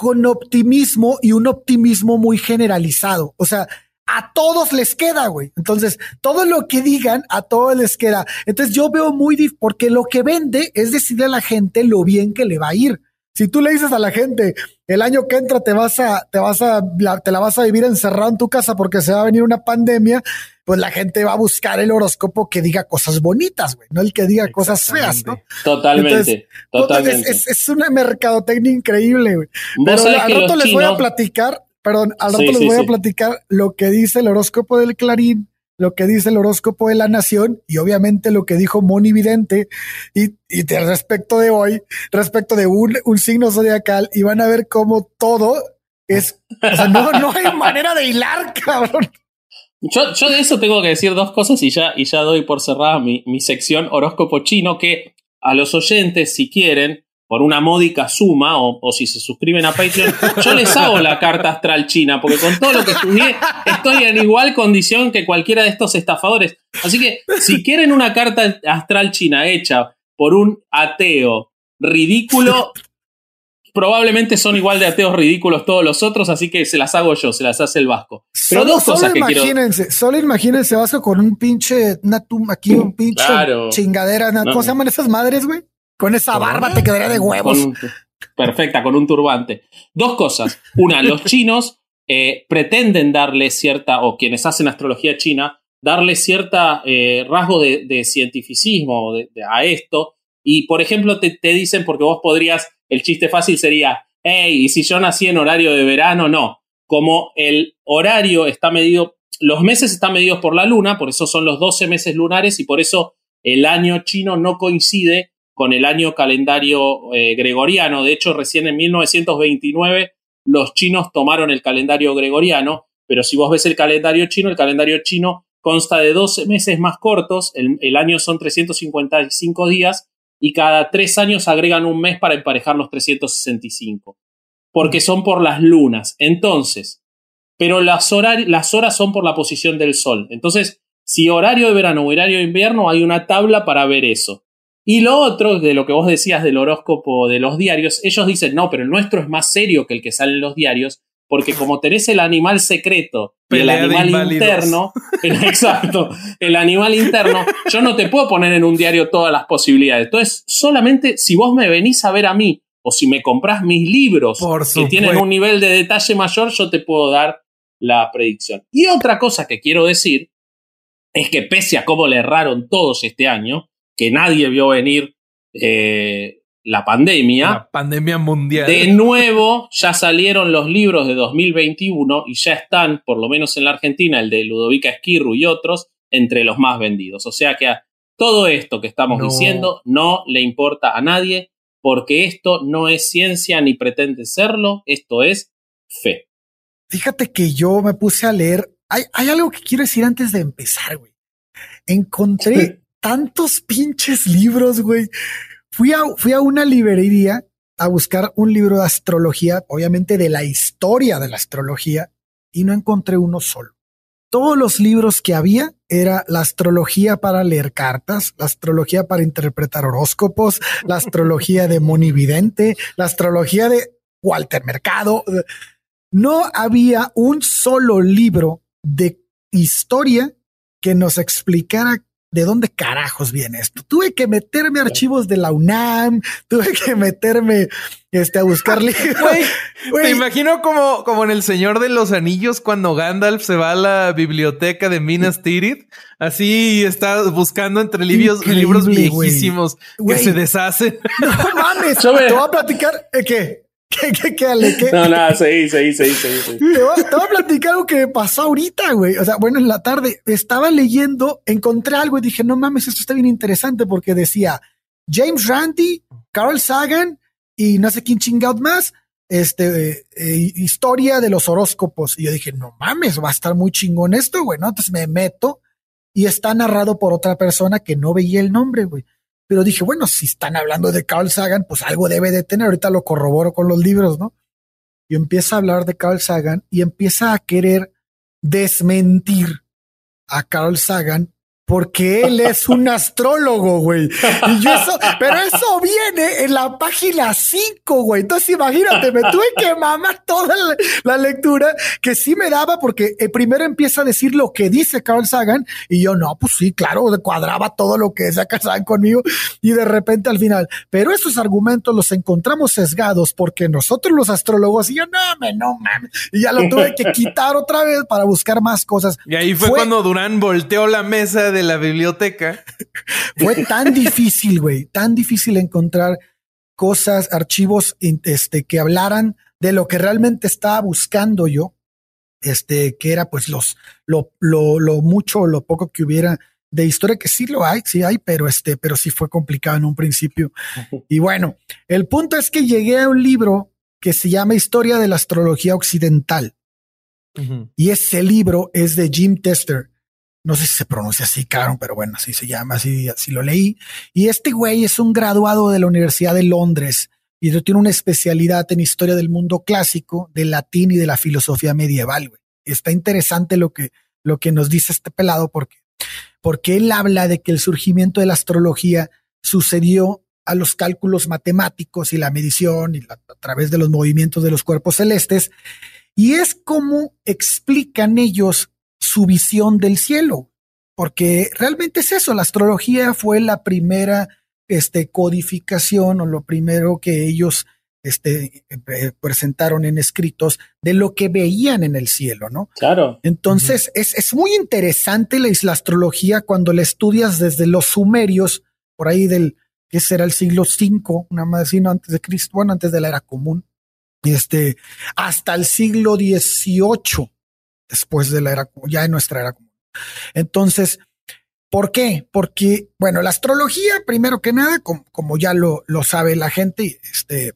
con optimismo y un optimismo muy generalizado. O sea, a todos les queda, güey. Entonces, todo lo que digan, a todos les queda. Entonces, yo veo muy, porque lo que vende es decirle a la gente lo bien que le va a ir. Si tú le dices a la gente, el año que entra te vas a, te vas a, te la vas a vivir encerrado en tu casa porque se va a venir una pandemia, pues la gente va a buscar el horóscopo que diga cosas bonitas, güey, no el que diga cosas feas, ¿no? Totalmente, totalmente. Es, una mercadotecnia increíble, güey. Pero al rato les voy a platicar, perdón, al rato les voy a platicar lo que dice el horóscopo del Clarín lo que dice el horóscopo de la nación y obviamente lo que dijo Moni Vidente y, y de respecto de hoy, respecto de un, un signo zodiacal y van a ver cómo todo es, o sea, no, no hay manera de hilar, cabrón. Yo, de eso tengo que decir dos cosas y ya, y ya doy por cerrada mi, mi sección horóscopo chino que a los oyentes, si quieren, por una módica suma, o, si se suscriben a Patreon, yo les hago la carta astral china, porque con todo lo que estudié estoy en igual condición que cualquiera de estos estafadores. Así que si quieren una carta astral china hecha por un ateo ridículo, probablemente son igual de ateos ridículos todos los otros, así que se las hago yo, se las hace el Vasco. Pero dos cosas que imagínense, Solo imagínense Vasco con un pinche, una aquí un pinche chingadera, ¿cómo se llaman esas madres, güey? Con esa barba te quedaría de huevos. perfecta, con un turbante. Dos cosas. Una, los chinos eh, pretenden darle cierta, o quienes hacen astrología china, darle cierta eh, rasgo de, cientificismo a esto. Y, por ejemplo, te, te, dicen, porque vos podrías, el chiste fácil sería, hey, ¿y si yo nací en horario de verano? No. Como el horario está medido, los meses están medidos por la luna, por eso son los 12 meses lunares y por eso el año chino no coincide con el año calendario eh, gregoriano. De hecho, recién en 1929 los chinos tomaron el calendario gregoriano, pero si vos ves el calendario chino, el calendario chino consta de 12 meses más cortos, el, año son 355 días y cada tres años agregan un mes para emparejar los 365, porque son por las lunas. Entonces, pero las, las horas son por la posición del sol. Entonces, si horario de verano o horario de invierno, hay una tabla para ver eso. Y lo otro, de lo que vos decías del horóscopo de los diarios, ellos dicen, no, pero el nuestro es más serio que el que sale en los diarios, porque como tenés el animal secreto y el animal interno, exacto, el animal interno, yo no te puedo poner en un diario todas las posibilidades. Entonces, solamente si vos me venís a ver a mí o si me compras mis libros que tienen un nivel de detalle mayor, yo te puedo dar la predicción. Y otra cosa que quiero decir es que pese a cómo le erraron todos este año, que nadie vio venir eh, la pandemia. La pandemia mundial. De nuevo, ya salieron los libros de 2021 y ya están, por lo menos en la Argentina, el de Ludovica Esquirru y otros, entre los más vendidos. O sea que a todo esto que estamos diciendo no le importa a nadie porque esto no es ciencia ni pretende serlo, esto es fe. Fíjate que yo me puse a leer. Hay, hay algo que quiero decir antes de empezar, güey. Encontré tantos pinches libros, güey. Fui a, fui a una librería a buscar un libro de astrología, obviamente de la historia de la astrología, y no encontré uno solo. Todos los libros que había era la astrología para leer cartas, la astrología para interpretar horóscopos, la astrología de Monividente, la astrología de Walter Mercado. No había un solo libro de historia que nos explicara ¿de dónde carajos viene esto? Tuve que meterme archivos de la UNAM, tuve que meterme este, a buscar libros. Me imagino como, como en El Señor de los Anillos cuando Gandalf se va a la biblioteca de Minas Tirith. Así está buscando entre libros, libros viejísimos que se deshacen. No mames, te voy a platicar eh, que ¿Qué, qué, qué, Ale? ¿Qué? No, nada, seguí, seguí, seguí, seguí. Te voy, a platicar algo que me pasó ahorita, güey. O sea, bueno, en la tarde estaba leyendo, encontré algo y dije, no mames, esto está bien interesante porque decía James Randi, Carl Sagan y no sé quién chingado más, este, eh, historia de los horóscopos. Y yo dije, no mames, va a estar muy chingón esto, güey, ¿no? Entonces me meto y está narrado por otra persona que no veía el nombre, güey. Pero dije, bueno, si están hablando de Carl Sagan, pues algo debe de tener. Ahorita lo corroboro con los libros, ¿no? Y empieza a hablar de Carl Sagan y empieza a querer desmentir a Carl Sagan porque él es un astrólogo, güey. Y eso, pero eso viene en la página 5, güey. Entonces imagínate, me tuve que mamar toda la, lectura que sí me daba porque el primero empieza a decir lo que dice Carl Sagan y yo, no, pues sí, claro, cuadraba todo lo que decía Carl Sagan conmigo y de repente al final, pero esos argumentos los encontramos sesgados porque nosotros los astrólogos y yo, no, me, no mames. Y ya lo tuve que quitar otra vez para buscar más cosas. Y ahí fue, fue cuando Durán volteó la mesa de la biblioteca. Fue tan difícil, güey, tan difícil encontrar cosas, archivos este, que hablaran de lo que realmente estaba buscando yo, este, que era pues los, lo, lo, lo mucho o lo poco que hubiera de historia, que sí lo hay, sí hay, pero este, pero sí fue complicado en un principio. Y bueno, el punto es que llegué a un libro que se llama Historia de la Astrología Occidental. Y ese libro es de Jim Tester. No sé si se pronuncia así, caro, pero bueno, así se llama, así, así lo leí. Y este güey es un graduado de la Universidad de Londres y tiene una especialidad en historia del mundo clásico, del latín y de la filosofía medieval. Güey. Está interesante lo que, lo que nos dice este pelado porque, porque él habla de que el surgimiento de la astrología sucedió a los cálculos matemáticos y la medición y a través de los movimientos de los cuerpos celestes. Y es como explican ellos su visión del cielo, porque realmente es eso, la astrología fue la primera este, codificación o lo primero que ellos este, eh, presentaron en escritos de lo que veían en el cielo, ¿no? Claro. Entonces, es, es, muy interesante la, la, astrología cuando la estudias desde los sumerios, por ahí del, que será el siglo V, una más sino antes de Cristo, bueno, antes de la era común, este, hasta el siglo XVIII, después de la era, ya en nuestra era común. Entonces, ¿por qué? Porque, bueno, la astrología, primero que nada, como, ya lo, lo sabe la gente, este,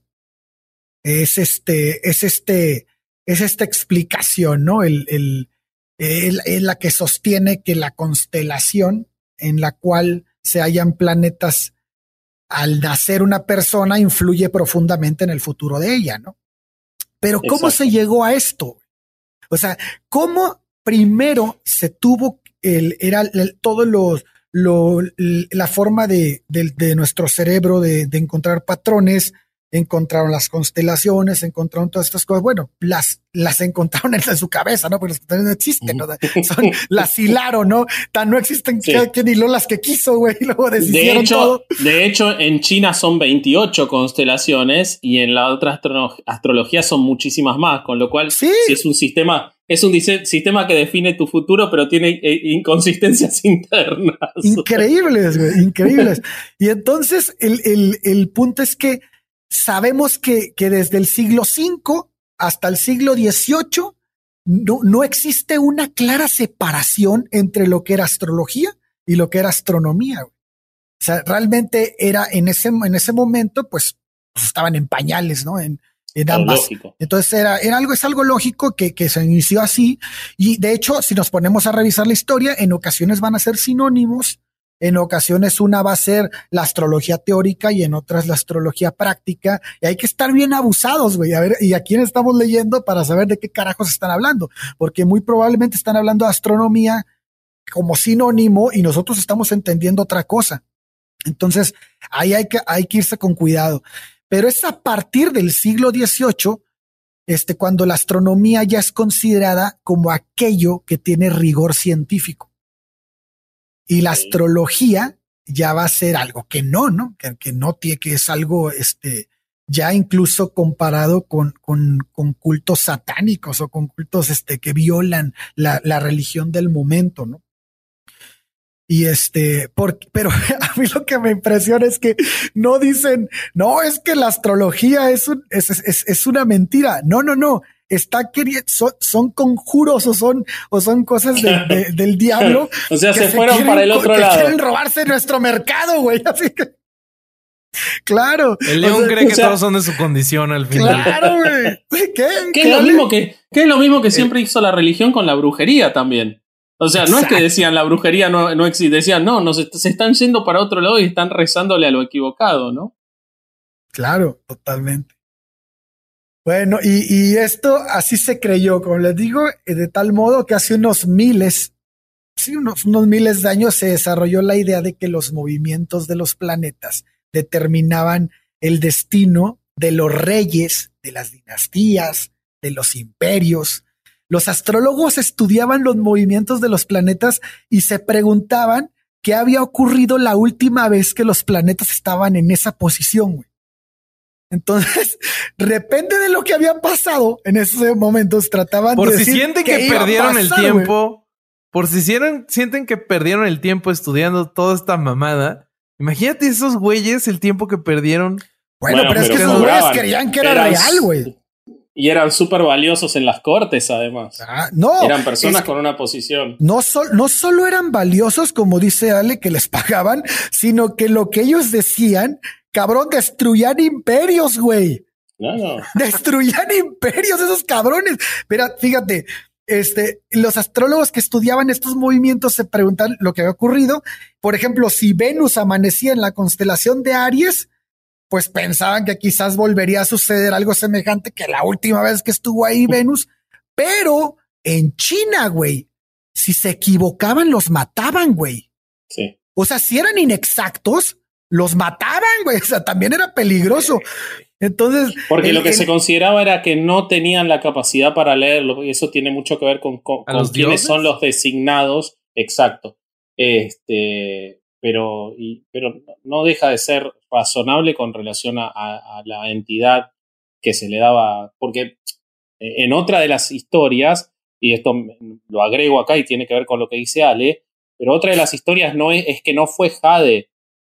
es este, es este, es esta explicación, ¿no? El, el, es la que sostiene que la constelación en la cual se hallan planetas al nacer una persona influye profundamente en el futuro de ella, ¿no? Pero ¿cómo se llegó a esto? O sea, ¿cómo primero se tuvo el, era todo los, lo, la forma de, de, nuestro cerebro de, de, encontrar patrones, encontraron las constelaciones, encontraron todas estas cosas. Bueno, las, las encontraron en, su cabeza, ¿no? Porque las constelaciones no existen, ¿no? Son, las hilaron, ¿no? Tan no existen que, ni lo las que quiso, güey. Luego de hecho, De hecho, en China son 28 constelaciones y en la otra astrología son muchísimas más, con lo cual sí. es un sistema es un sistema que define tu futuro, pero tiene eh, inconsistencias internas. Increíbles, güey, increíbles. y entonces el, el, el punto es que sabemos que, que desde el siglo V hasta el siglo XVIII no, no existe una clara separación entre lo que era astrología y lo que era astronomía. O sea, realmente era en ese, en ese momento, pues, pues estaban en pañales, ¿no? En, en ambas. Entonces era, era algo, es algo lógico que, que se inició así. Y de hecho, si nos ponemos a revisar la historia, en ocasiones van a ser sinónimos en ocasiones una va a ser la astrología teórica y en otras la astrología práctica. Y hay que estar bien abusados, güey. A ver, ¿y a quién estamos leyendo para saber de qué carajos están hablando? Porque muy probablemente están hablando de astronomía como sinónimo y nosotros estamos entendiendo otra cosa. Entonces, ahí hay que, hay que irse con cuidado. Pero es a partir del siglo XVIII, este, cuando la astronomía ya es considerada como aquello que tiene rigor científico. Y la astrología ya va a ser algo que no, ¿no? Que, que no tiene, que es algo, este, ya incluso comparado con, con, con cultos satánicos o con cultos, este, que violan la, la religión del momento, ¿no? Y este, porque, pero a mí lo que me impresiona es que no dicen, no, es que la astrología es, un, es, es, es una mentira. No, no, no está queriendo, son, conjuros o son, o son cosas del diablo. o sea, se, fueron para el otro lado. Quieren robarse nuestro mercado, güey. Así que. Claro. El león cree que todos son de su condición al final. Claro, güey. ¿Qué, ¿Qué, es lo mismo que, ¿Qué es lo mismo que siempre hizo la religión con la brujería también? O sea, no es que decían la brujería no, no existe, decían no, no se, se están yendo para otro lado y están rezándole a lo equivocado, ¿no? Claro, totalmente. Bueno, y, esto así se creyó, como les digo, eh, de tal modo que hace unos miles, sí, unos, unos miles de años se desarrolló la idea de que los movimientos de los planetas determinaban el destino de los reyes, de las dinastías, de los imperios. Los astrólogos estudiaban los movimientos de los planetas y se preguntaban qué había ocurrido la última vez que los planetas estaban en esa posición. Entonces, depende de lo que había pasado en esos momentos, trataban por de. Por si sienten que, perdieron el tiempo, por si sienten que perdieron el tiempo estudiando toda esta mamada, imagínate esos güeyes el tiempo que perdieron. Bueno, pero, es que esos güeyes creían que era real, güey. Y eran súper valiosos en las cortes, además. Ah, no. Eran personas con una posición. No, no solo eran valiosos, como dice Ale, que les pagaban, sino que lo que ellos decían Cabrón, destruían imperios, güey. No, Destruían imperios esos cabrones. Mira, fíjate, este, los astrólogos que estudiaban estos movimientos se preguntan lo que había ocurrido. Por ejemplo, si Venus amanecía en la constelación de Aries, pues pensaban que quizás volvería a suceder algo semejante que la última vez que estuvo ahí Venus. Pero en China, güey, si se equivocaban, los mataban, güey. Sí. O sea, si eran inexactos, los mataban, güey. O sea, también era peligroso. Entonces. Porque lo que se consideraba era que no tenían la capacidad para leerlo, y eso tiene mucho que ver con, con, quiénes son los designados. Exacto. Este. Pero, y, pero no deja de ser razonable con relación a, a la entidad que se le daba. Porque en otra de las historias, y esto lo agrego acá y tiene que ver con lo que dice Ale, pero otra de las historias no es, es que no fue Jade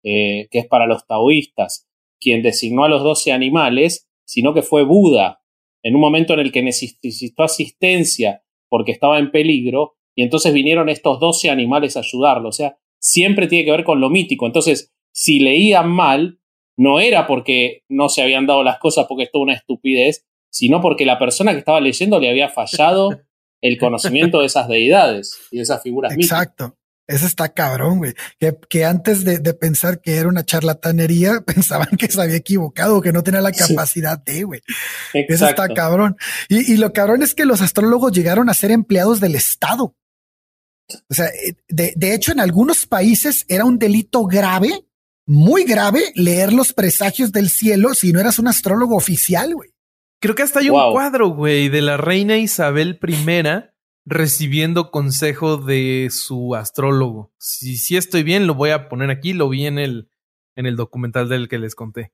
eh, que es para los taoístas, quien designó a los doce animales, sino que fue Buda, en un momento en el que necesitó asistencia porque estaba en peligro, y entonces vinieron estos doce animales a ayudarlo. O sea, siempre tiene que ver con lo mítico. Entonces, si leían mal, no era porque no se habían dado las cosas porque esto es una estupidez, sino porque la persona que estaba leyendo le había fallado el conocimiento de esas deidades y de esas figuras Exacto. Eso está cabrón, güey. Que, antes de, pensar que era una charlatanería, pensaban que se había equivocado, que no tenía la capacidad de, güey. Eso está cabrón. Y, y, lo cabrón es que los astrólogos llegaron a ser empleados del Estado. O sea, eh, de, de hecho, en algunos países era un delito grave, muy grave, leer los presagios del cielo si no eras un astrólogo oficial, güey. Creo que hasta hay un cuadro, güey, de la reina Isabel I recibiendo consejo de su astrólogo. Si, si estoy bien, lo voy a poner aquí, lo vi en el, en el documental del que les conté.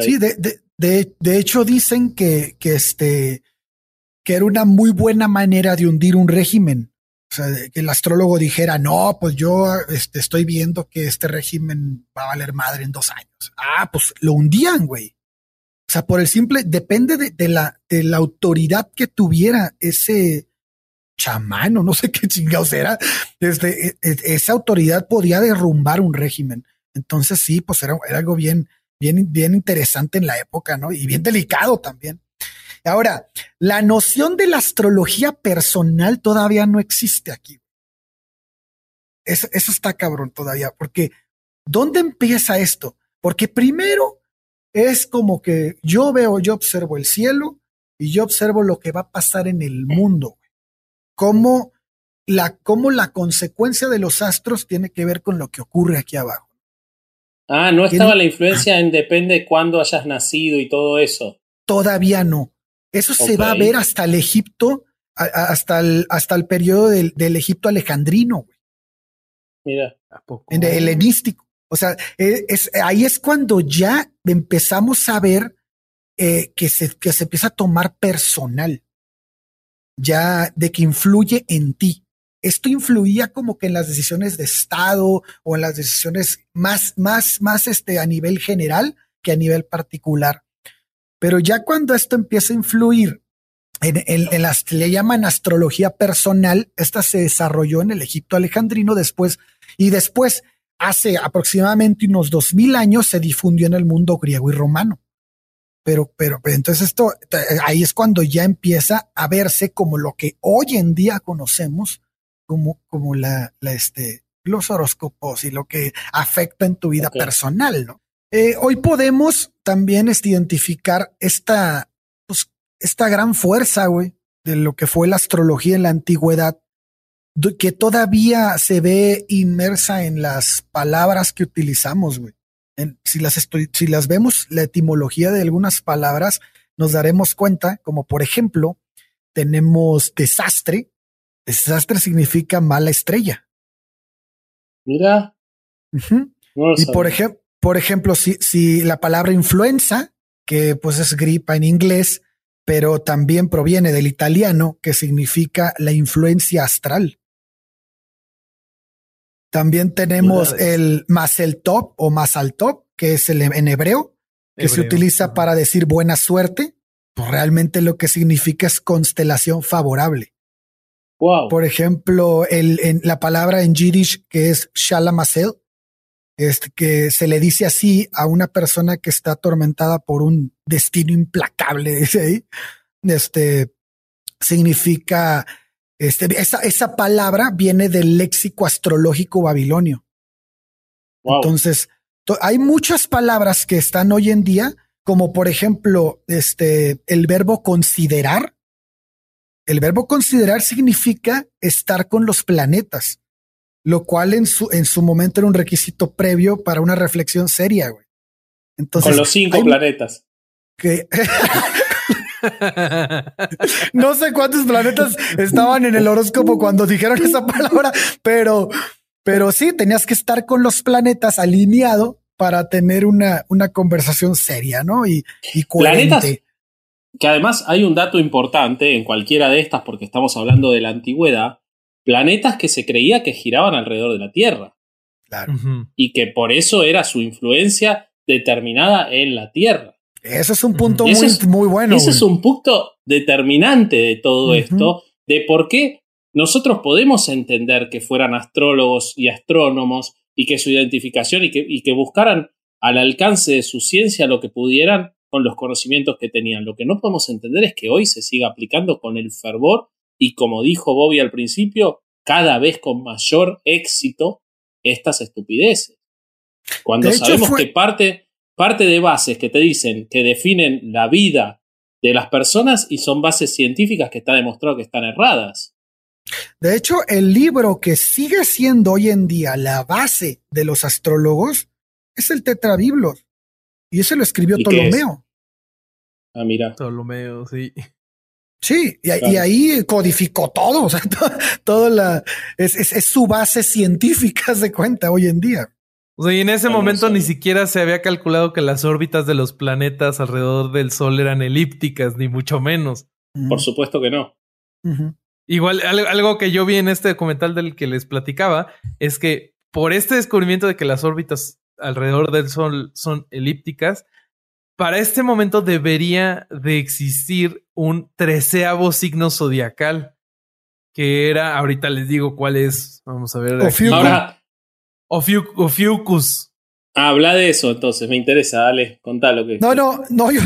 Sí, de, de, de, hecho dicen que, que, este, que era una muy buena manera de hundir un régimen. O sea, que el astrólogo dijera, no, pues yo este, estoy viendo que este régimen va a valer madre en dos años. Ah, pues lo hundían, güey. O sea, por el simple, depende de, la, de la autoridad que tuviera ese chamán o no sé qué chingados era. Este, e, e, esa autoridad podía derrumbar un régimen. Entonces sí, pues era, algo bien, bien, bien interesante en la época, ¿no? Y bien delicado también. Ahora, la noción de la astrología personal todavía no existe aquí. Eso, eso está cabrón todavía, porque ¿dónde empieza esto? Porque primero es como que yo veo, yo observo el cielo y yo observo lo que va a pasar en el mundo. Cómo la, cómo la consecuencia de los astros tiene que ver con lo que ocurre aquí abajo. Ah, no estaba la influencia en depende de cuándo hayas nacido y todo eso. Todavía no. Eso se va a ver hasta el Egipto, hasta el, hasta el periodo del, del Egipto alejandrino. Mira. En el helenístico. O sea, e, es, ahí es cuando ya empezamos a ver eh, que, se, que se empieza a tomar personal, ya de que influye en ti. Esto influía como que en las decisiones de Estado o en las decisiones más, más, más este, a nivel general que a nivel particular. Pero ya cuando esto empieza a influir en, en, las le llaman astrología personal, esta se desarrolló en el Egipto alejandrino después y después hace aproximadamente unos dos mil años se difundió en el mundo griego y romano. Pero, pero, entonces esto, ahí es cuando ya empieza a verse como lo que hoy en día conocemos como, como la, la este, los horóscopos y lo que afecta en tu vida personal, ¿no? Eh, hoy podemos también este, identificar esta, pues, esta gran fuerza, güey, de lo que fue la astrología en la antigüedad que todavía se ve inmersa en las palabras que utilizamos, güey. Si, las si las vemos, la etimología de algunas palabras, nos daremos cuenta, como por ejemplo, tenemos desastre. Desastre significa mala estrella. Mira. y por, ejemplo por ejemplo, si, si la palabra influenza, que pues es gripa en inglés, pero también proviene del italiano, que significa la influencia astral. También tenemos el más el top o más al top, que es el en hebreo, que se utiliza para decir buena suerte. Pues realmente lo que significa es constelación favorable. Wow. Por ejemplo, el, en, la palabra en Yiddish que es Shalamasel, este, que se le dice así a una persona que está atormentada por un destino implacable, dice ahí. Este significa este, esa, esa palabra viene del léxico astrológico babilonio. Entonces, hay muchas palabras que están hoy en día, como por ejemplo, este, el verbo considerar. El verbo considerar significa estar con los planetas, lo cual en su, en su momento era un requisito previo para una reflexión seria, güey. Entonces, con los cinco planetas. Que no sé cuántos planetas estaban en el horóscopo cuando dijeron esa palabra, pero, pero sí, tenías que estar con los planetas alineado para tener una, una conversación seria, ¿no? Y, y coherente. que además hay un dato importante en cualquiera de estas, porque estamos hablando de la antigüedad, planetas que se creía que giraban alrededor de la Tierra. Claro. Y que por eso era su influencia determinada en la Tierra. Ese es un punto muy, muy bueno. Ese es un punto determinante de todo esto, de por qué nosotros podemos entender que fueran astrólogos y astrónomos y que su identificación y que, y que buscaran al alcance de su ciencia lo que pudieran con los conocimientos que tenían. Lo que no podemos entender es que hoy se siga aplicando con el fervor y, como dijo Bobby al principio, cada vez con mayor éxito estas estupideces. Cuando sabemos que parte, parte de bases que te dicen que definen la vida de las personas y son bases científicas que está demostrado que están erradas. De hecho, el libro que sigue siendo hoy en día la base de los astrólogos es el Tetrabiblos. Y ese lo escribió Ptolomeo. Ah, mira. Ptolomeo, sí. Sí, y, ahí codificó todo, o sea, todo, la, es, es, su base científica, se cuenta hoy en día. O sea, y en ese momento ni siquiera se había calculado que las órbitas de los planetas alrededor del Sol eran elípticas, ni mucho menos. Por supuesto que no. Igual, algo que yo vi en este documental del que les platicaba es que por este descubrimiento de que las órbitas alrededor del Sol son elípticas, para este momento debería de existir un treceavo signo zodiacal, que era, ahorita les digo cuál es, vamos a ver. Ofiucus. Habla de eso entonces, me interesa, dale, contalo que. No, no, no, yo,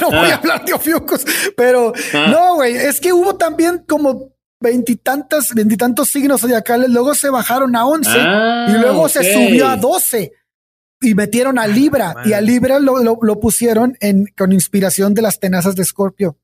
no voy a ah. hablar de Ofiucus, pero ah. no, güey, es que hubo también como veintitantos, veintitantos signos zodiacales, luego se bajaron a once ah, y luego se subió a doce y metieron a Libra y a Libra lo, lo, pusieron en, con inspiración de las tenazas de Scorpio.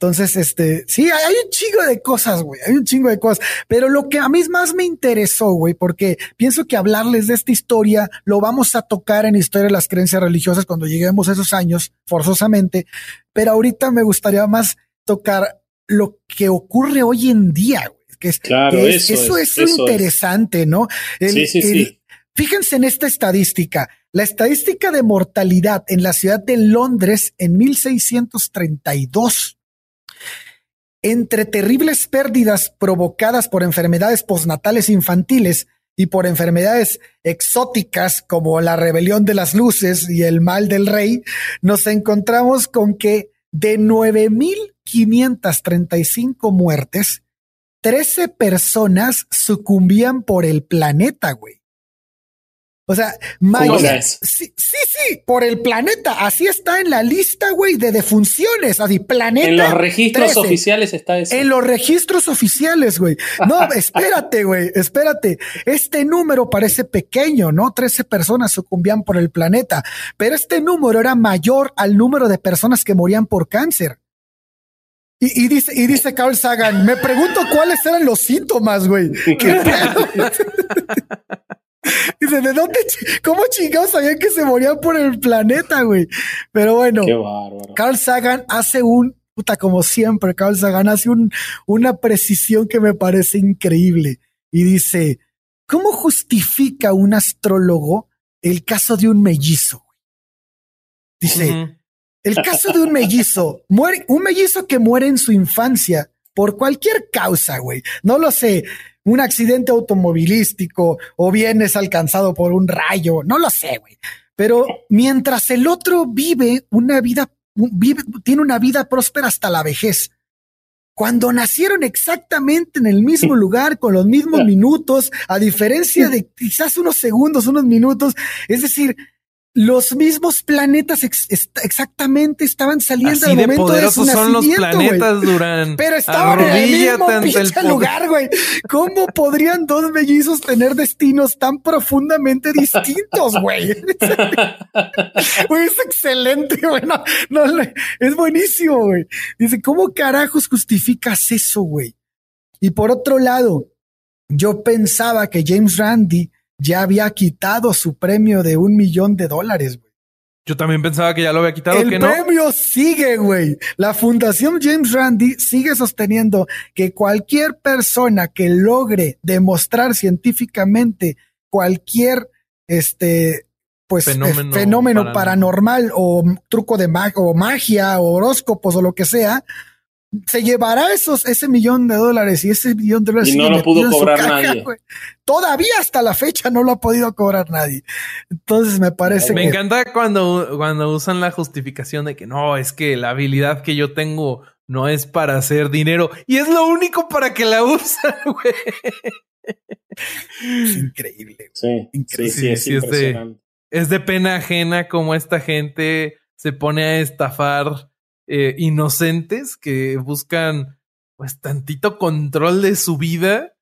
Entonces, este, sí, hay un chingo de cosas, güey, hay un chingo de cosas, pero lo que a mí más me interesó, güey, porque pienso que hablarles de esta historia lo vamos a tocar en Historia de las Creencias Religiosas cuando lleguemos a esos años, forzosamente, pero ahorita me gustaría más tocar lo que ocurre hoy en día, güey, que es, claro, eso, es, interesante, ¿no? sí, sí, sí. Fíjense en esta estadística. La estadística de mortalidad en la ciudad de Londres en 1632 entre terribles pérdidas provocadas por enfermedades postnatales infantiles y por enfermedades exóticas como la rebelión de las luces y el mal del rey, nos encontramos con que de 9.535 muertes, 13 personas sucumbían por el planeta, güey. O sea, Sí, sí, sí, por el planeta. Así está en la lista, güey, de defunciones. Así, planeta. En los registros oficiales está eso. En los registros oficiales, güey. No, espérate, güey, espérate. Este número parece pequeño, ¿no? Trece personas sucumbían por el planeta. Pero este número era mayor al número de personas que morían por cáncer. Y, dice, y dice Carl Sagan, me pregunto cuáles eran los síntomas, güey. ¿Qué Dice, ¿de dónde? ¿Cómo chingados sabían que se morían por el planeta, güey? Pero bueno, Carl Sagan hace un, puta, como siempre, Carl Sagan hace un, una precisión que me parece increíble. Y dice, ¿cómo justifica un astrólogo el caso de un mellizo? Dice, el caso de un mellizo, muere, un mellizo que muere en su infancia por cualquier causa, güey. No lo sé, un accidente automovilístico o bien es alcanzado por un rayo, no lo sé, güey. Pero mientras el otro vive una vida, vive, tiene una vida próspera hasta la vejez. Cuando nacieron exactamente en el mismo lugar, con los mismos minutos, a diferencia de quizás unos segundos, unos minutos, es decir, los mismos planetas exactamente estaban saliendo Así de poderosos son los planetas Durán. Pero estaban en el mismo pinche lugar, güey. ¿Cómo podrían dos mellizos tener destinos tan profundamente distintos, güey? Güey, es excelente, güey. No, es buenísimo, güey. Dice, ¿cómo carajos justificas eso, güey? Y por otro lado, yo pensaba que James Randi ya había quitado su premio de un millón de dólares, güey. Yo también pensaba que ya lo había quitado. El premio sigue, güey. La Fundación James Randi sigue sosteniendo que cualquier persona que logre demostrar científicamente cualquier este pues fenómeno, paranormal. o truco de magia o magia o horóscopos o lo que sea, se llevará esos, ese millón de dólares y ese millón de dólares. Y no lo pudo cobrar nadie. Todavía hasta la fecha no lo ha podido cobrar nadie. Entonces me parece me encanta cuando, cuando usan la justificación de que no, es que la habilidad que yo tengo no es para hacer dinero y es lo único para que la usan, güey. Es increíble. Sí, increíble. Sí, es impresionante. es de pena ajena como esta gente se pone a estafar eh, inocentes que buscan pues tantito control de su vida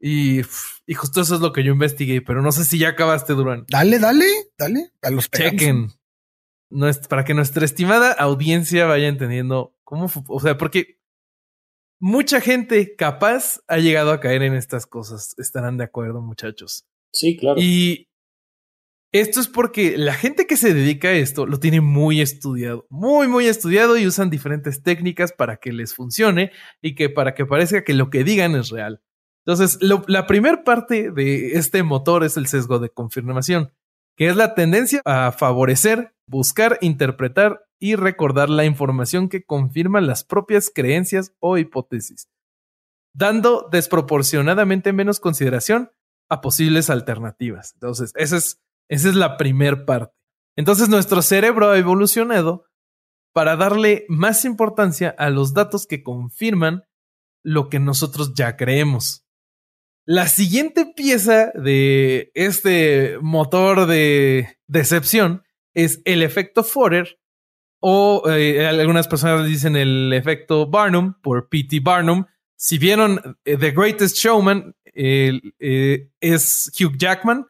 y, y, justo eso es lo que yo investigué, pero no sé si ya acabaste, Durán. Dale, dale, dale, a los Chequen. para que nuestra estimada audiencia vaya entendiendo cómo, o sea, porque mucha gente capaz ha llegado a caer en estas cosas. Estarán de acuerdo, muchachos. Sí, claro. Y esto es porque la gente que se dedica a esto lo tiene muy estudiado, muy, muy estudiado y usan diferentes técnicas para que les funcione y que para que parezca que lo que digan es real. Entonces, la primera parte de este motor es el sesgo de confirmación, que es la tendencia a favorecer, buscar, interpretar y recordar la información que confirma las propias creencias o hipótesis, dando desproporcionadamente menos consideración a posibles alternativas. Entonces, esa es esa es la primer parte. Entonces nuestro cerebro ha evolucionado para darle más importancia a los datos que confirman lo que nosotros ya creemos. La siguiente pieza de este motor de decepción es el efecto Forer o eh, algunas personas dicen el efecto Barnum por P.T. Barnum. Si vieron eh, The Greatest Showman, eh, es Hugh Jackman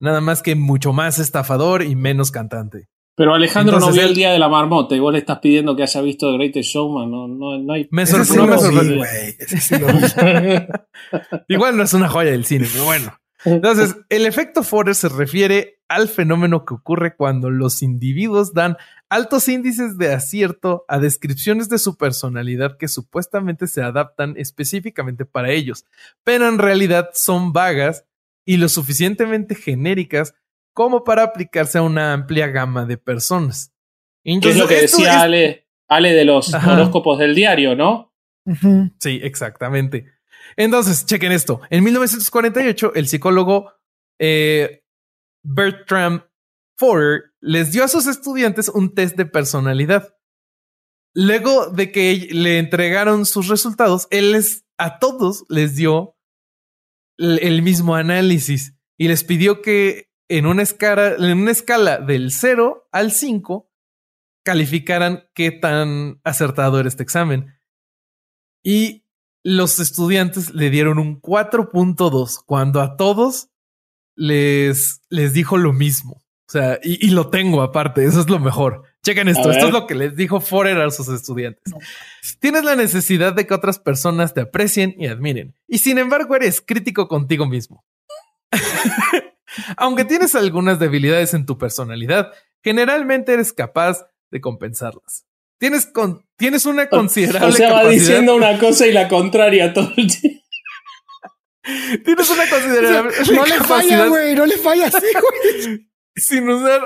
nada más que mucho más estafador y menos cantante. Pero Alejandro no vio el día de la marmota y vos le estás pidiendo que haya visto The Greatest Showman. No, no, no hay. Me sorprendió. Igual no es una joya del cine, pero bueno. Entonces, el efecto Forer se refiere al fenómeno que ocurre cuando los individuos dan altos índices de acierto a descripciones de su personalidad que supuestamente se adaptan específicamente para ellos, pero en realidad son vagas y lo suficientemente genéricas como para aplicarse a una amplia gama de personas. ¿Qué es lo que decía Ale, Ale, de los horóscopos del diario, no? Sí, exactamente. Entonces, chequen esto. En 1948, el psicólogo eh, Bertram Forer les dio a sus estudiantes un test de personalidad. Luego de que le entregaron sus resultados, él les, a todos les dio el mismo análisis y les pidió que en una escala, en una escala del 0 al 5 calificaran qué tan acertado era este examen. Y los estudiantes le dieron un 4.2 cuando a todos les, les dijo lo mismo. O sea, y, y, lo tengo aparte, eso es lo mejor. Chequen esto, esto es lo que les dijo Forer a sus estudiantes. Tienes la necesidad de que otras personas te aprecien y admiren, y sin embargo eres crítico contigo mismo. Aunque tienes algunas debilidades en tu personalidad, generalmente eres capaz de compensarlas. Tienes, con, tienes una considerable. O sea, va diciendo una cosa y la contraria todo el tiempo. Tienes una considerable. no le falla, güey, no le falla así, güey sin usar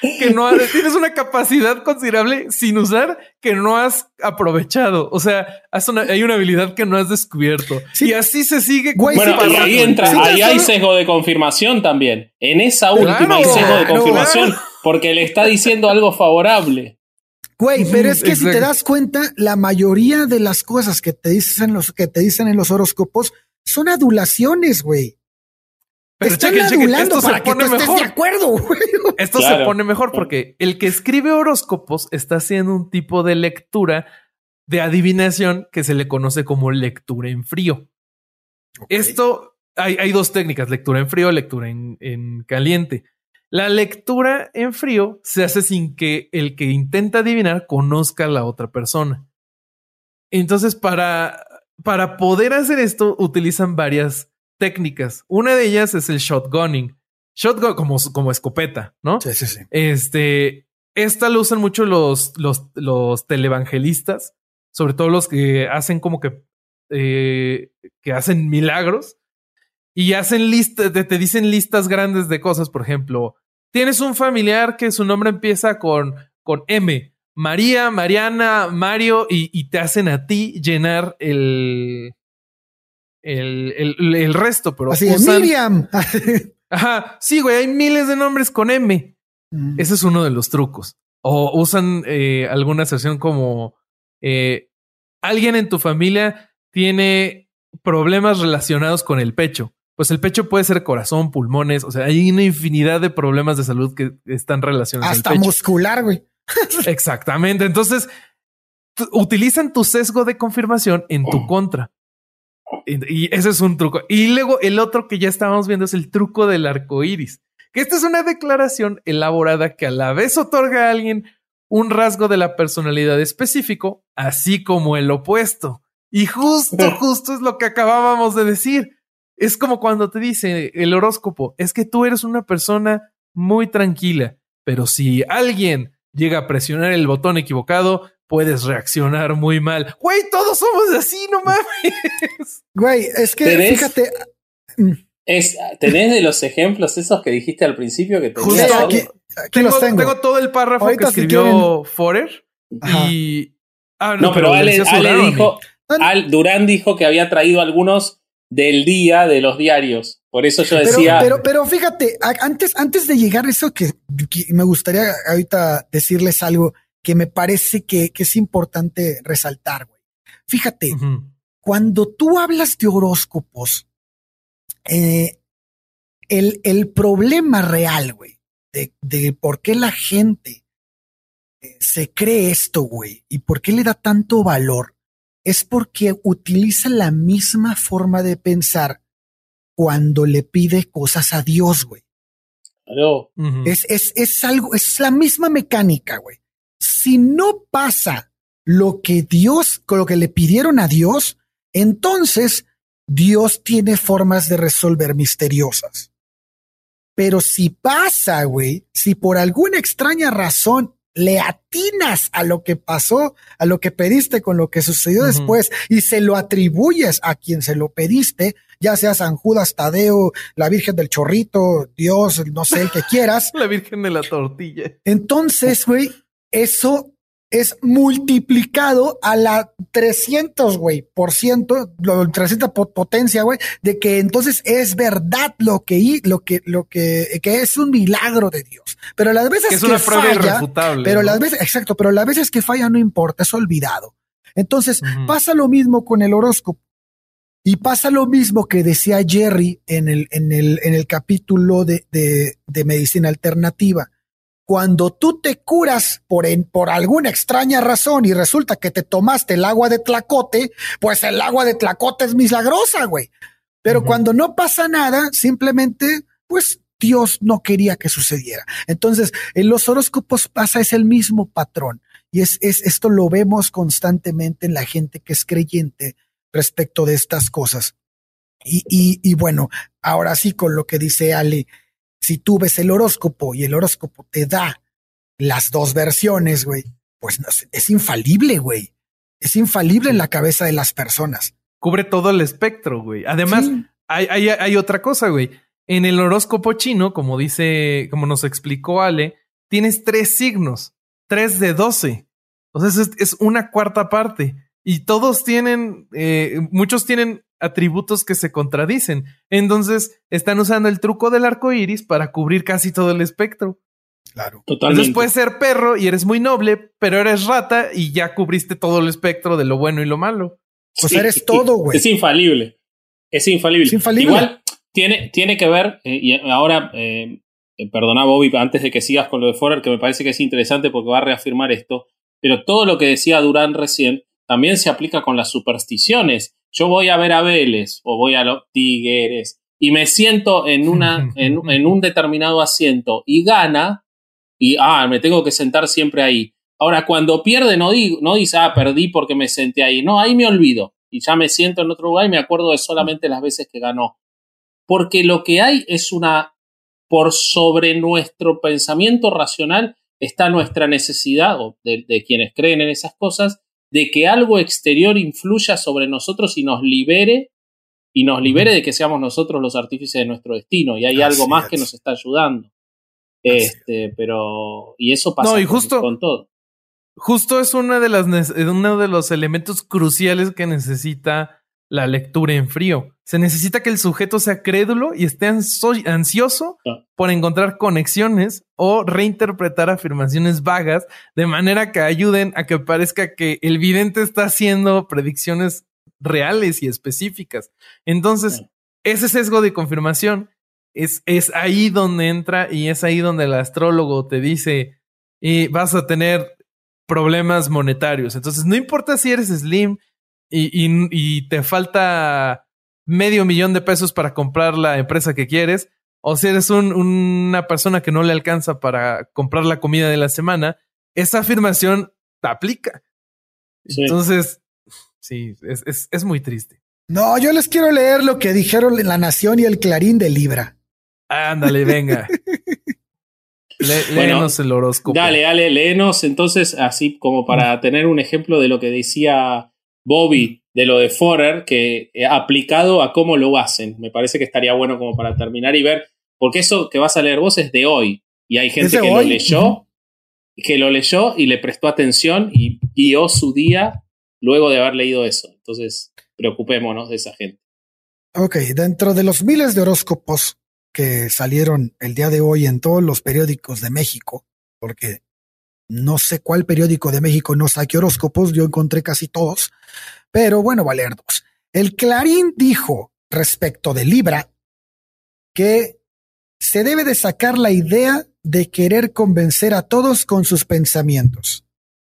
que no has, tienes una capacidad considerable sin usar que no has aprovechado. O sea, hay una habilidad que no has descubierto. Y así se sigue. bueno, y ahí entra, ahí hay sesgo de confirmación también. En esa última hay sesgo de confirmación porque le está diciendo algo favorable. Güey, pero es que si te das cuenta, la mayoría de las cosas que te dicen los que te dicen en los horóscopos son adulaciones, güey. Pero esto se pone mejor. De acuerdo, Esto se pone mejor porque el que escribe horóscopos está haciendo un tipo de lectura de adivinación que se le conoce como lectura en frío. Esto hay, hay, dos técnicas, lectura en frío, lectura en, en caliente. La lectura en frío se hace sin que el que intenta adivinar conozca a la otra persona. Entonces, para, para poder hacer esto, utilizan varias técnicas. Una de ellas es el shotgunning. Shotgun como, como escopeta, ¿no? Sí, sí, sí. Este, esta lo usan mucho los, los, los televangelistas, sobre todo los que hacen como que, eh, que hacen milagros y hacen listas, te, te dicen listas grandes de cosas. Por ejemplo, tienes un familiar que su nombre empieza con, con M. María, Mariana, Mario, y, y, te hacen a ti llenar el, el, el, resto, pero. Así Miriam. Ajá, sí, güey, hay miles de nombres con M. Mm. Ese es uno de los trucos. O usan eh, alguna asociación como eh, alguien en tu familia tiene problemas relacionados con el pecho. pues el pecho puede ser corazón, pulmones, o sea, hay una infinidad de problemas de salud que están relacionados. Hasta muscular, güey. Exactamente. Entonces, utilizan tu sesgo de confirmación en tu oh. contra. Y, ese es un truco. Y luego el otro que ya estábamos viendo es el truco del arco iris. Que esta es una declaración elaborada que a la vez otorga a alguien un rasgo de la personalidad específico, así como el opuesto. Y justo, justo es lo que acabábamos de decir. Es como cuando te dice el horóscopo, es que tú eres una persona muy tranquila, pero si alguien llega a presionar el botón equivocado, puedes reaccionar muy mal. Güey, todos somos así, no mames. Güey, es que fíjate. Mm. Es, ¿Tenés de los ejemplos esos que dijiste al principio que tengo, todo el párrafo que escribió Forer y. Ah, no, pero, Ale, dijo. Al, Durán dijo que había traído algunos del día de los diarios. Por eso yo decía. Pero, pero, fíjate, antes, antes de llegar a eso, que, me gustaría ahorita decirles algo que me parece que, es importante resaltar, güey. Fíjate, cuando tú hablas de horóscopos, eh, el, el, problema real, güey, de, de, por qué la gente eh, se cree esto, güey, y por qué le da tanto valor, es porque utiliza la misma forma de pensar cuando le pide cosas a Dios, güey. es, es, es algo, es la misma mecánica, güey si no pasa lo que Dios, con lo que le pidieron a Dios, entonces Dios tiene formas de resolver misteriosas. Pero si pasa, güey, si por alguna extraña razón le atinas a lo que pasó, a lo que pediste con lo que sucedió después y se lo atribuyes a quien se lo pediste, ya sea San Judas Tadeo, la Virgen del Chorrito, Dios, no sé, el que quieras. la Virgen de la Tortilla. Entonces, güey, eso es multiplicado a la 300, güey, por ciento, 300 potencia, güey, de que entonces es verdad lo que, lo que, lo que, que es un milagro de Dios. Pero las veces que, es una prueba irrefutable, pero las veces, exacto, pero las veces que falla no importa, es olvidado. Entonces pasa lo mismo con el horóscopo. Y pasa lo mismo que decía Jerry en el, en el, en el capítulo de, de, de medicina alternativa cuando tú te curas por, por alguna extraña razón y resulta que te tomaste el agua de tlacote, pues el agua de tlacote es milagrosa, güey. Pero cuando no pasa nada, simplemente, pues Dios no quería que sucediera. Entonces, en los horóscopos pasa, es el mismo patrón. Y es, es, esto lo vemos constantemente en la gente que es creyente respecto de estas cosas. Y, y, y bueno, ahora sí con lo que dice Ale, si tú ves el horóscopo y el horóscopo te da las dos versiones, güey, pues no, es infalible, güey. Es infalible en la cabeza de las personas. Cubre todo el espectro, güey. Además, hay, hay, hay, otra cosa, güey. En el horóscopo chino, como dice, como nos explicó Ale, tienes tres signos, tres de doce. O sea, es, es una cuarta parte. Y todos tienen, eh, muchos tienen atributos que se contradicen. Entonces, están usando el truco del arco iris para cubrir casi todo el espectro. Claro. Totalmente. Entonces puedes ser perro y eres muy noble, pero eres rata y ya cubriste todo el espectro de lo bueno y lo malo. Pues eres todo, güey. Es infalible. Es infalible. Igual tiene, tiene que ver, eh, y ahora, eh, eh, perdona Bobby, antes de que sigas con lo de Forer, que me parece que es interesante porque va a reafirmar esto, pero todo lo que decía Durán recién también se aplica con las supersticiones yo voy a ver a Vélez o voy a los Tigres y me siento en, una, en, un determinado asiento y gana, y ah, me tengo que sentar siempre ahí. Ahora, cuando pierde, no, digo, no dice, ah, perdí porque me senté ahí. No, ahí me olvido. Y ya me siento en otro lugar y me acuerdo de solamente las veces que ganó. Porque lo que hay es una, por sobre nuestro pensamiento racional está nuestra necesidad, o de quienes creen en esas cosas, de que algo exterior influya sobre nosotros y nos libere y nos libere de que seamos nosotros los artífices de nuestro destino y hay algo más que nos está ayudando. Este, pero y eso pasa con, todo. Justo es una de las uno de los elementos cruciales que necesita la lectura en frío. Se necesita que el sujeto sea crédulo y esté ansioso ah. por encontrar conexiones o reinterpretar afirmaciones vagas de manera que ayuden a que parezca que el vidente está haciendo predicciones reales y específicas. Entonces, ese sesgo de confirmación es, es ahí donde entra y es ahí donde el astrólogo te dice y vas a tener problemas monetarios. Entonces, no importa si eres slim y, y, te falta medio millón de pesos para comprar la empresa que quieres, o si eres un, una persona que no le alcanza para comprar la comida de la semana, esa afirmación te aplica. Entonces, sí, es, es, es muy triste. No, yo les quiero leer lo que dijeron La Nación y el Clarín de Libra. Ándale, venga. léenos el horóscopo. Dale, dale, léenos entonces, así como para tener un ejemplo de lo que decía Bobby de lo de Forer, que ha aplicado a cómo lo hacen. Me parece que estaría bueno como para terminar y ver, porque eso que vas a leer vos es de hoy. Y hay gente que lo leyó, que lo leyó y le prestó atención y guió su día luego de haber leído eso. Entonces, preocupémonos de esa gente. Ok, dentro de los miles de horóscopos que salieron el día de hoy en todos los periódicos de México, porque no sé cuál periódico de México no saque horóscopos, yo encontré casi todos, pero bueno, valer dos. El Clarín dijo respecto de Libra que se debe de sacar la idea de querer convencer a todos con sus pensamientos.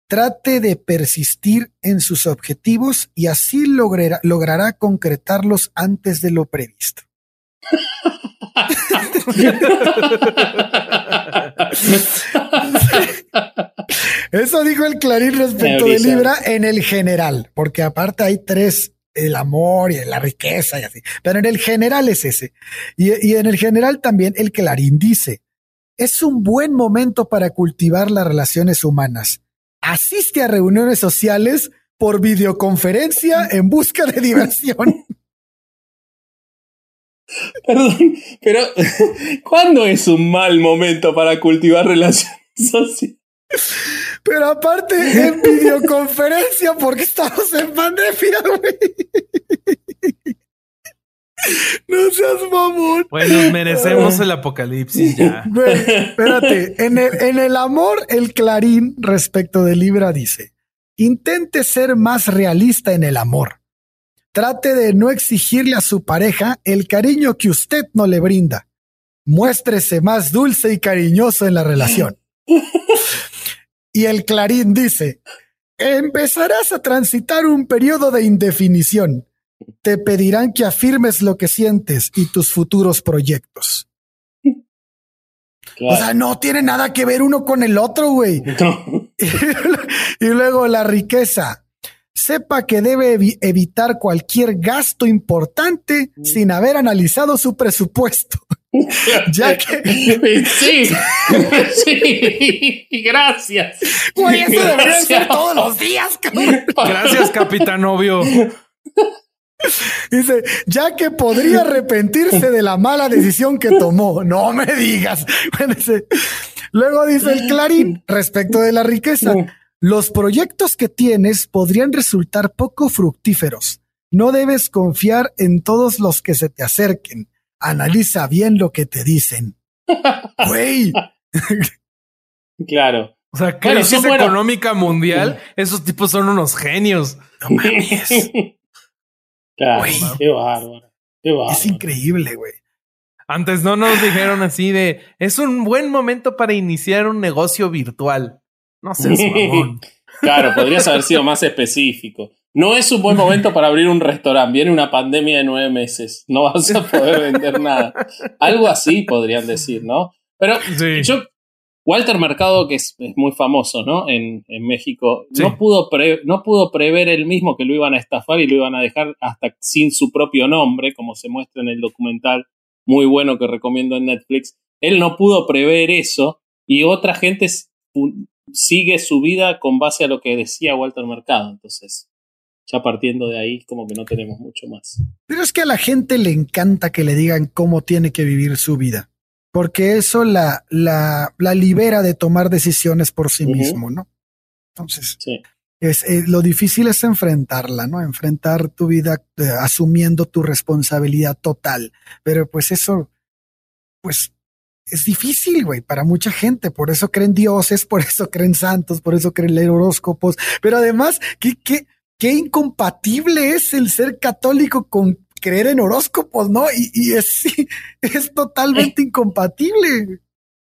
Trate de persistir en sus objetivos y así logrará, logrará concretarlos antes de lo previsto. Eso dijo el Clarín respecto de Libra en el general, porque aparte hay tres, el amor y la riqueza y así, pero en el general es ese. Y, y en el general también el Clarín dice, es un buen momento para cultivar las relaciones humanas. Asiste a reuniones sociales por videoconferencia en busca de diversión. Perdón, pero ¿cuándo es un mal momento para cultivar relaciones sociales? Pero aparte en videoconferencia porque estamos en pandemia, güey. No seas mamón. Pues nos merecemos el apocalipsis ya. espérate, en el, en el amor, el clarín respecto de Libra dice, intente ser más realista en el amor. Trate de no exigirle a su pareja el cariño que usted no le brinda. Muéstrese más dulce y cariñoso en la relación. y el Clarín dice, empezarás a transitar un periodo de indefinición. Te pedirán que afirmes lo que sientes y tus futuros proyectos. O sea, no tiene nada que ver uno con el otro, güey. y luego la riqueza sepa que debe evitar cualquier gasto importante sin haber analizado su presupuesto. ya que. Sí, sí, gracias. Güey, eso debería ser todos los días, Gracias, capitán novio. Dice, ya que podría arrepentirse de la mala decisión que tomó. No me digas. Luego dice el Clarín respecto de la riqueza. Los proyectos que tienes podrían resultar poco fructíferos. No debes confiar en todos los que se te acerquen. Analiza bien lo que te dicen. Güey. claro. O sea, crisis económica mundial, esos tipos son unos genios. No mames. claro, qué bárbaro. Qué bárbaro. Es increíble, güey. Antes no nos dijeron así de, es un buen momento para iniciar un negocio virtual. No sé, claro, podrías haber sido más específico. No es un buen momento para abrir un restaurante. Viene una pandemia de nueve meses. No vas a poder vender nada. Algo así podrían decir, ¿no? Pero yo, Walter Mercado, que es, muy famoso, ¿no? En, México, no, pudo no pudo prever él mismo que lo iban a estafar y lo iban a dejar hasta sin su propio nombre, como se muestra en el documental muy bueno que recomiendo en Netflix. Él no pudo prever eso y otra gente sigue su vida con base a lo que decía Walter Mercado. Entonces, ya partiendo de ahí, como que no tenemos mucho más. Pero es que a la gente le encanta que le digan cómo tiene que vivir su vida, porque eso la, la, la libera de tomar decisiones por sí mismo, ¿no? Entonces, es, eh, lo difícil es enfrentarla, ¿no? Enfrentar tu vida eh, asumiendo tu responsabilidad total. Pero pues eso, pues es difícil, güey, para mucha gente. Por eso creen dioses, por eso creen santos, por eso creen leer horóscopos. Pero además, qué, qué, qué incompatible es el ser católico con creer en horóscopos, ¿no? Y, es, es totalmente incompatible.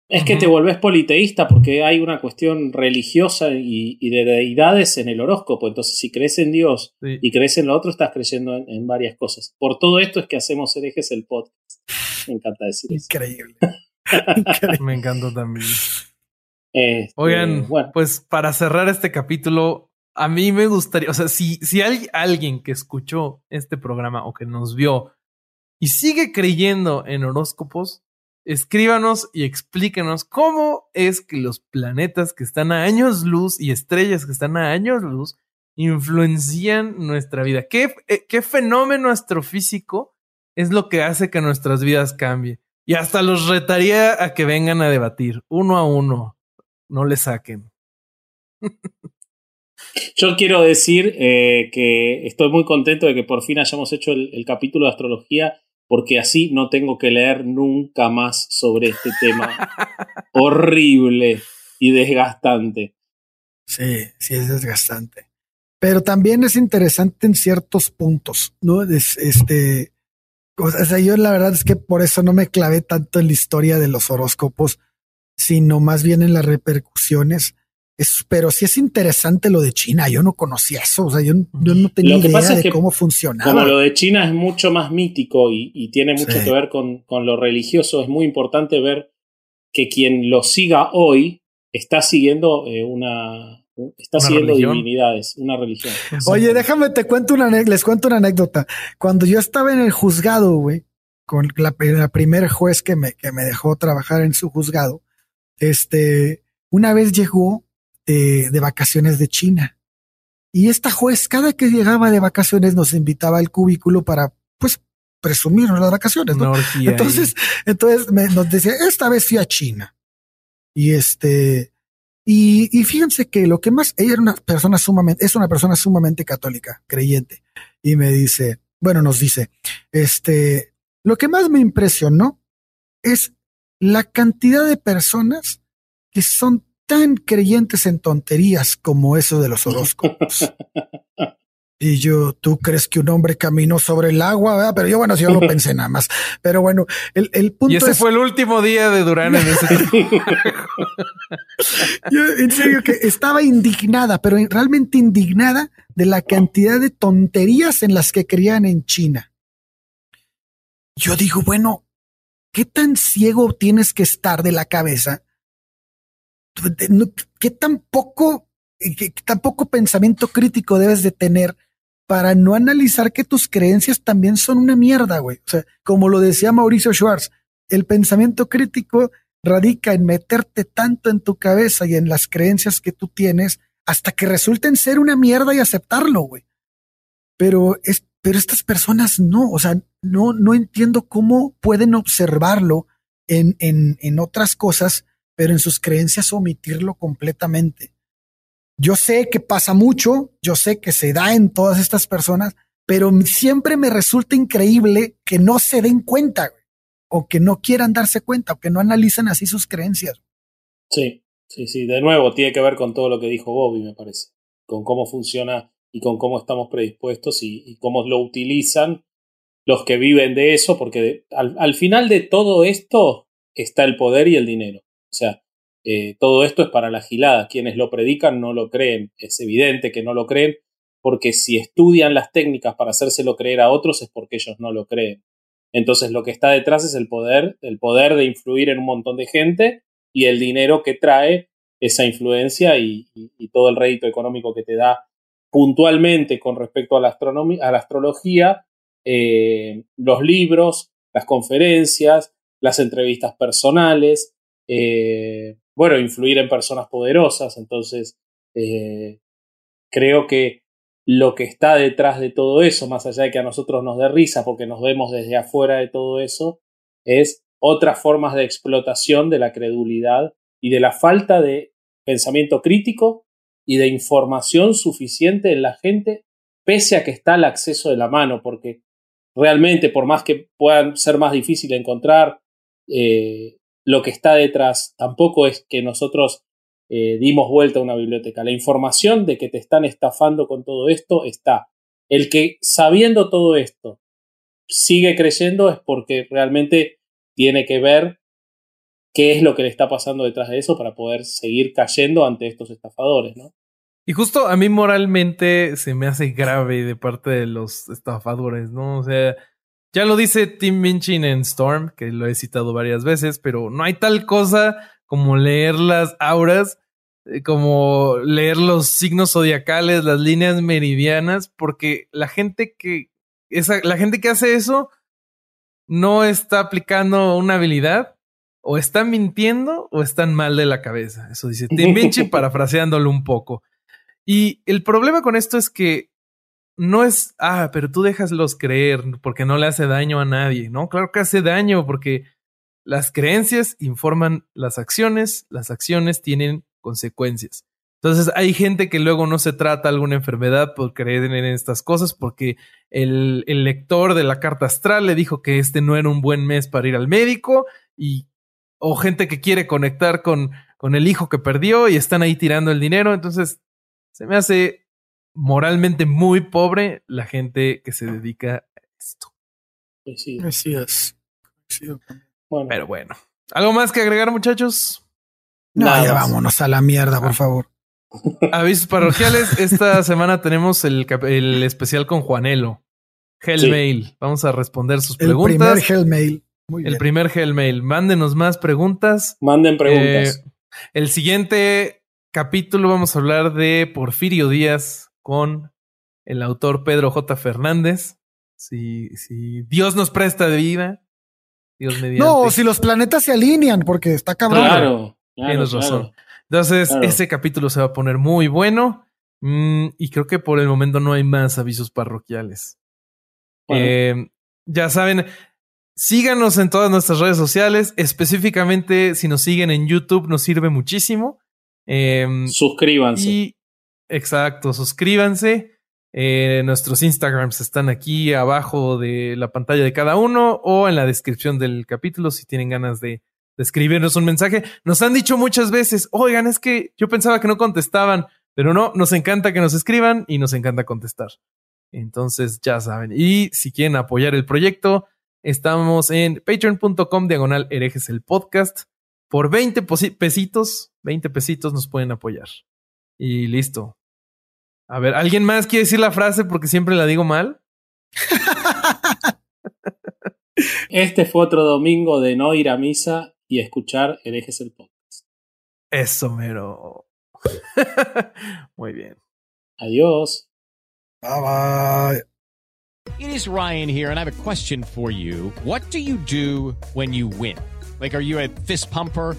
Es que te volvés politeísta porque hay una cuestión religiosa y, de deidades en el horóscopo. Entonces, si crees en Dios y crees en lo otro, estás creyendo en, varias cosas. Por todo esto es que hacemos herejes el podcast. Me encanta decir eso. Increíble. Me encantó también. Este, Oigan, pues para cerrar este capítulo, a mí me gustaría, o sea, si, si hay alguien que escuchó este programa o que nos vio y sigue creyendo en horóscopos, escríbanos y explíquenos cómo es que los planetas que están a años luz y estrellas que están a años luz influencian nuestra vida. ¿Qué, eh, qué fenómeno astrofísico es lo que hace que nuestras vidas cambien? Y hasta los retaría a que vengan a debatir uno a uno. No le saquen. Yo quiero decir eh, que estoy muy contento de que por fin hayamos hecho el, capítulo de astrología, porque así no tengo que leer nunca más sobre este tema horrible y desgastante. Sí, sí es desgastante. Pero también es interesante en ciertos puntos, ¿no? este, o sea, yo la verdad es que por eso no me clavé tanto en la historia de los horóscopos, sino más bien en las repercusiones pero sí es interesante lo de China. Yo no conocía eso. O sea, yo, no tenía idea de cómo funcionaba. Como lo de China es mucho más mítico y, tiene mucho que ver con, lo religioso, es muy importante ver que quien lo siga hoy está siguiendo eh, una. Está siguiendo divinidades, una religión. Oye, déjame te cuento una les cuento una anécdota. Cuando yo estaba en el juzgado, güey, con la, la primer juez que me, que me dejó trabajar en su juzgado, este, una vez llegó de, vacaciones de China. Y esta juez, cada que llegaba de vacaciones, nos invitaba al cubículo para, pues, presumirnos las vacaciones, ¿no? entonces, entonces nos decía, esta vez fui a China. Y este, y, y, fíjense que lo que más, ella era una persona sumamente, es una persona sumamente católica, creyente. Y me dice, bueno, nos dice, este, lo que más me impresionó es la cantidad de personas que son tan creyentes en tonterías como eso de los horóscopos. Y yo, ¿tú crees que un hombre caminó sobre el agua? Pero yo, bueno, yo no pensé nada más. Pero bueno, el, el punto. Y ese fue el último día de Durán en ese yo, en serio, que estaba indignada, pero realmente indignada de la cantidad de tonterías en las que creían en China. Yo digo, bueno, ¿qué tan ciego tienes que estar de la cabeza ¿qué tan poco, qué tan poco pensamiento crítico debes de tener para no analizar que tus creencias también son una mierda, güey? O sea, como lo decía Mauricio Schwartz, el pensamiento crítico radica en meterte tanto en tu cabeza y en las creencias que tú tienes hasta que resulten ser una mierda y aceptarlo, güey. Pero es, pero estas personas no, o sea, no, no entiendo cómo pueden observarlo en, en, en otras cosas pero en sus creencias omitirlo completamente. Yo sé que pasa mucho, yo sé que se da en todas estas personas, pero siempre me resulta increíble que no se den cuenta o que no quieran darse cuenta o que no analicen así sus creencias. Sí, sí, sí. De nuevo, tiene que ver con todo lo que dijo Bobby, me parece, con cómo funciona y con cómo estamos predispuestos y, cómo lo utilizan los que viven de eso, porque al final de todo esto está el poder y el dinero. O sea, eh, todo esto es para la gilada. Quienes lo predican no lo creen. Es evidente que no lo creen porque si estudian las técnicas para hacérselo creer a otros es porque ellos no lo creen. Entonces lo que está detrás es el poder, el poder de influir en un montón de gente y el dinero que trae esa influencia y, todo el rédito económico que te da puntualmente con respecto a la, a la astrología, eh, los libros, las conferencias, las entrevistas personales, eh, bueno, influir en personas poderosas. Entonces, eh, creo que lo que está detrás de todo eso, más allá de que a nosotros nos dé risa porque nos vemos desde afuera de todo eso, es otras formas de explotación de la credulidad y de la falta de pensamiento crítico y de información suficiente en la gente, pese a que está al acceso de la mano, porque realmente, por más que puedan ser más difícil encontrar, eh, lo que está detrás. Tampoco es que nosotros eh, dimos vuelta a una biblioteca. La información de que te están estafando con todo esto está. El que sabiendo todo esto sigue creyendo es porque realmente tiene que ver qué es lo que le está pasando detrás de eso para poder seguir cayendo ante estos estafadores, ¿no? Y justo a mí moralmente se me hace grave de parte de los estafadores, ¿no? O sea, ya lo dice Tim Minchin en Storm, que lo he citado varias veces, pero no hay tal cosa como leer las auras, eh, como leer los signos zodiacales, las líneas meridianas, porque la gente que esa, la gente que hace eso no está aplicando una habilidad, o están mintiendo o están mal de la cabeza. Eso dice Tim Minchin parafraseándolo un poco. Y el problema con esto es que no es, ah, pero tú déjaslos creer porque no le hace daño a nadie. No, claro que hace daño porque las creencias informan las acciones, las acciones tienen consecuencias. Entonces hay gente que luego no se trata alguna enfermedad por creer en estas cosas porque el, el, lector de la carta astral le dijo que este no era un buen mes para ir al médico y o gente que quiere conectar con, con el hijo que perdió y están ahí tirando el dinero. Entonces se me hace moralmente muy pobre la gente que se dedica a esto. Así es. Pero bueno. ¿Algo más que agregar, muchachos? No, ya vámonos a la mierda, por favor. Avisos parroquiales. Esta semana tenemos el, el especial con Juanelo. Hellmail. Vamos a responder sus preguntas. El primer Hellmail. Muy el primer Hellmail. Mándenos más preguntas. Manden preguntas. Eh, el siguiente capítulo vamos a hablar de Porfirio Díaz con el autor Pedro J. Fernández. Si, si Dios nos presta de vida. Dios mediante. No, si los planetas se alinean, porque está cabrón. Claro. Tienes razón. Entonces, ese capítulo se va a poner muy bueno. Mm, y creo que por el momento no hay más avisos parroquiales. Eh, ya saben, síganos en todas nuestras redes sociales. Específicamente, si nos siguen en YouTube, nos sirve muchísimo. Eh, suscríbanse. Y, exacto, suscríbanse. Eh, nuestros Instagrams están aquí abajo de la pantalla de cada uno o en la descripción del capítulo si tienen ganas de de escribirnos un mensaje. Nos han dicho muchas veces, oigan, es que yo pensaba que no contestaban, pero no, nos encanta que nos escriban y nos encanta contestar. Entonces, ya saben. Y si quieren apoyar el proyecto, estamos en patreon.com diagonal herejes el podcast. Por 20 pesitos, 20 pesitos nos pueden apoyar. Y listo. A ver, ¿alguien más quiere decir la frase porque siempre la digo mal? Este fue otro domingo de no ir a misa y escuchar herejes el podcast. Eso, mero. Muy bien. Adiós. Bye bye. It is Ryan here, and I have a question for you. What do you do when you win? Like, are you a fist pumper?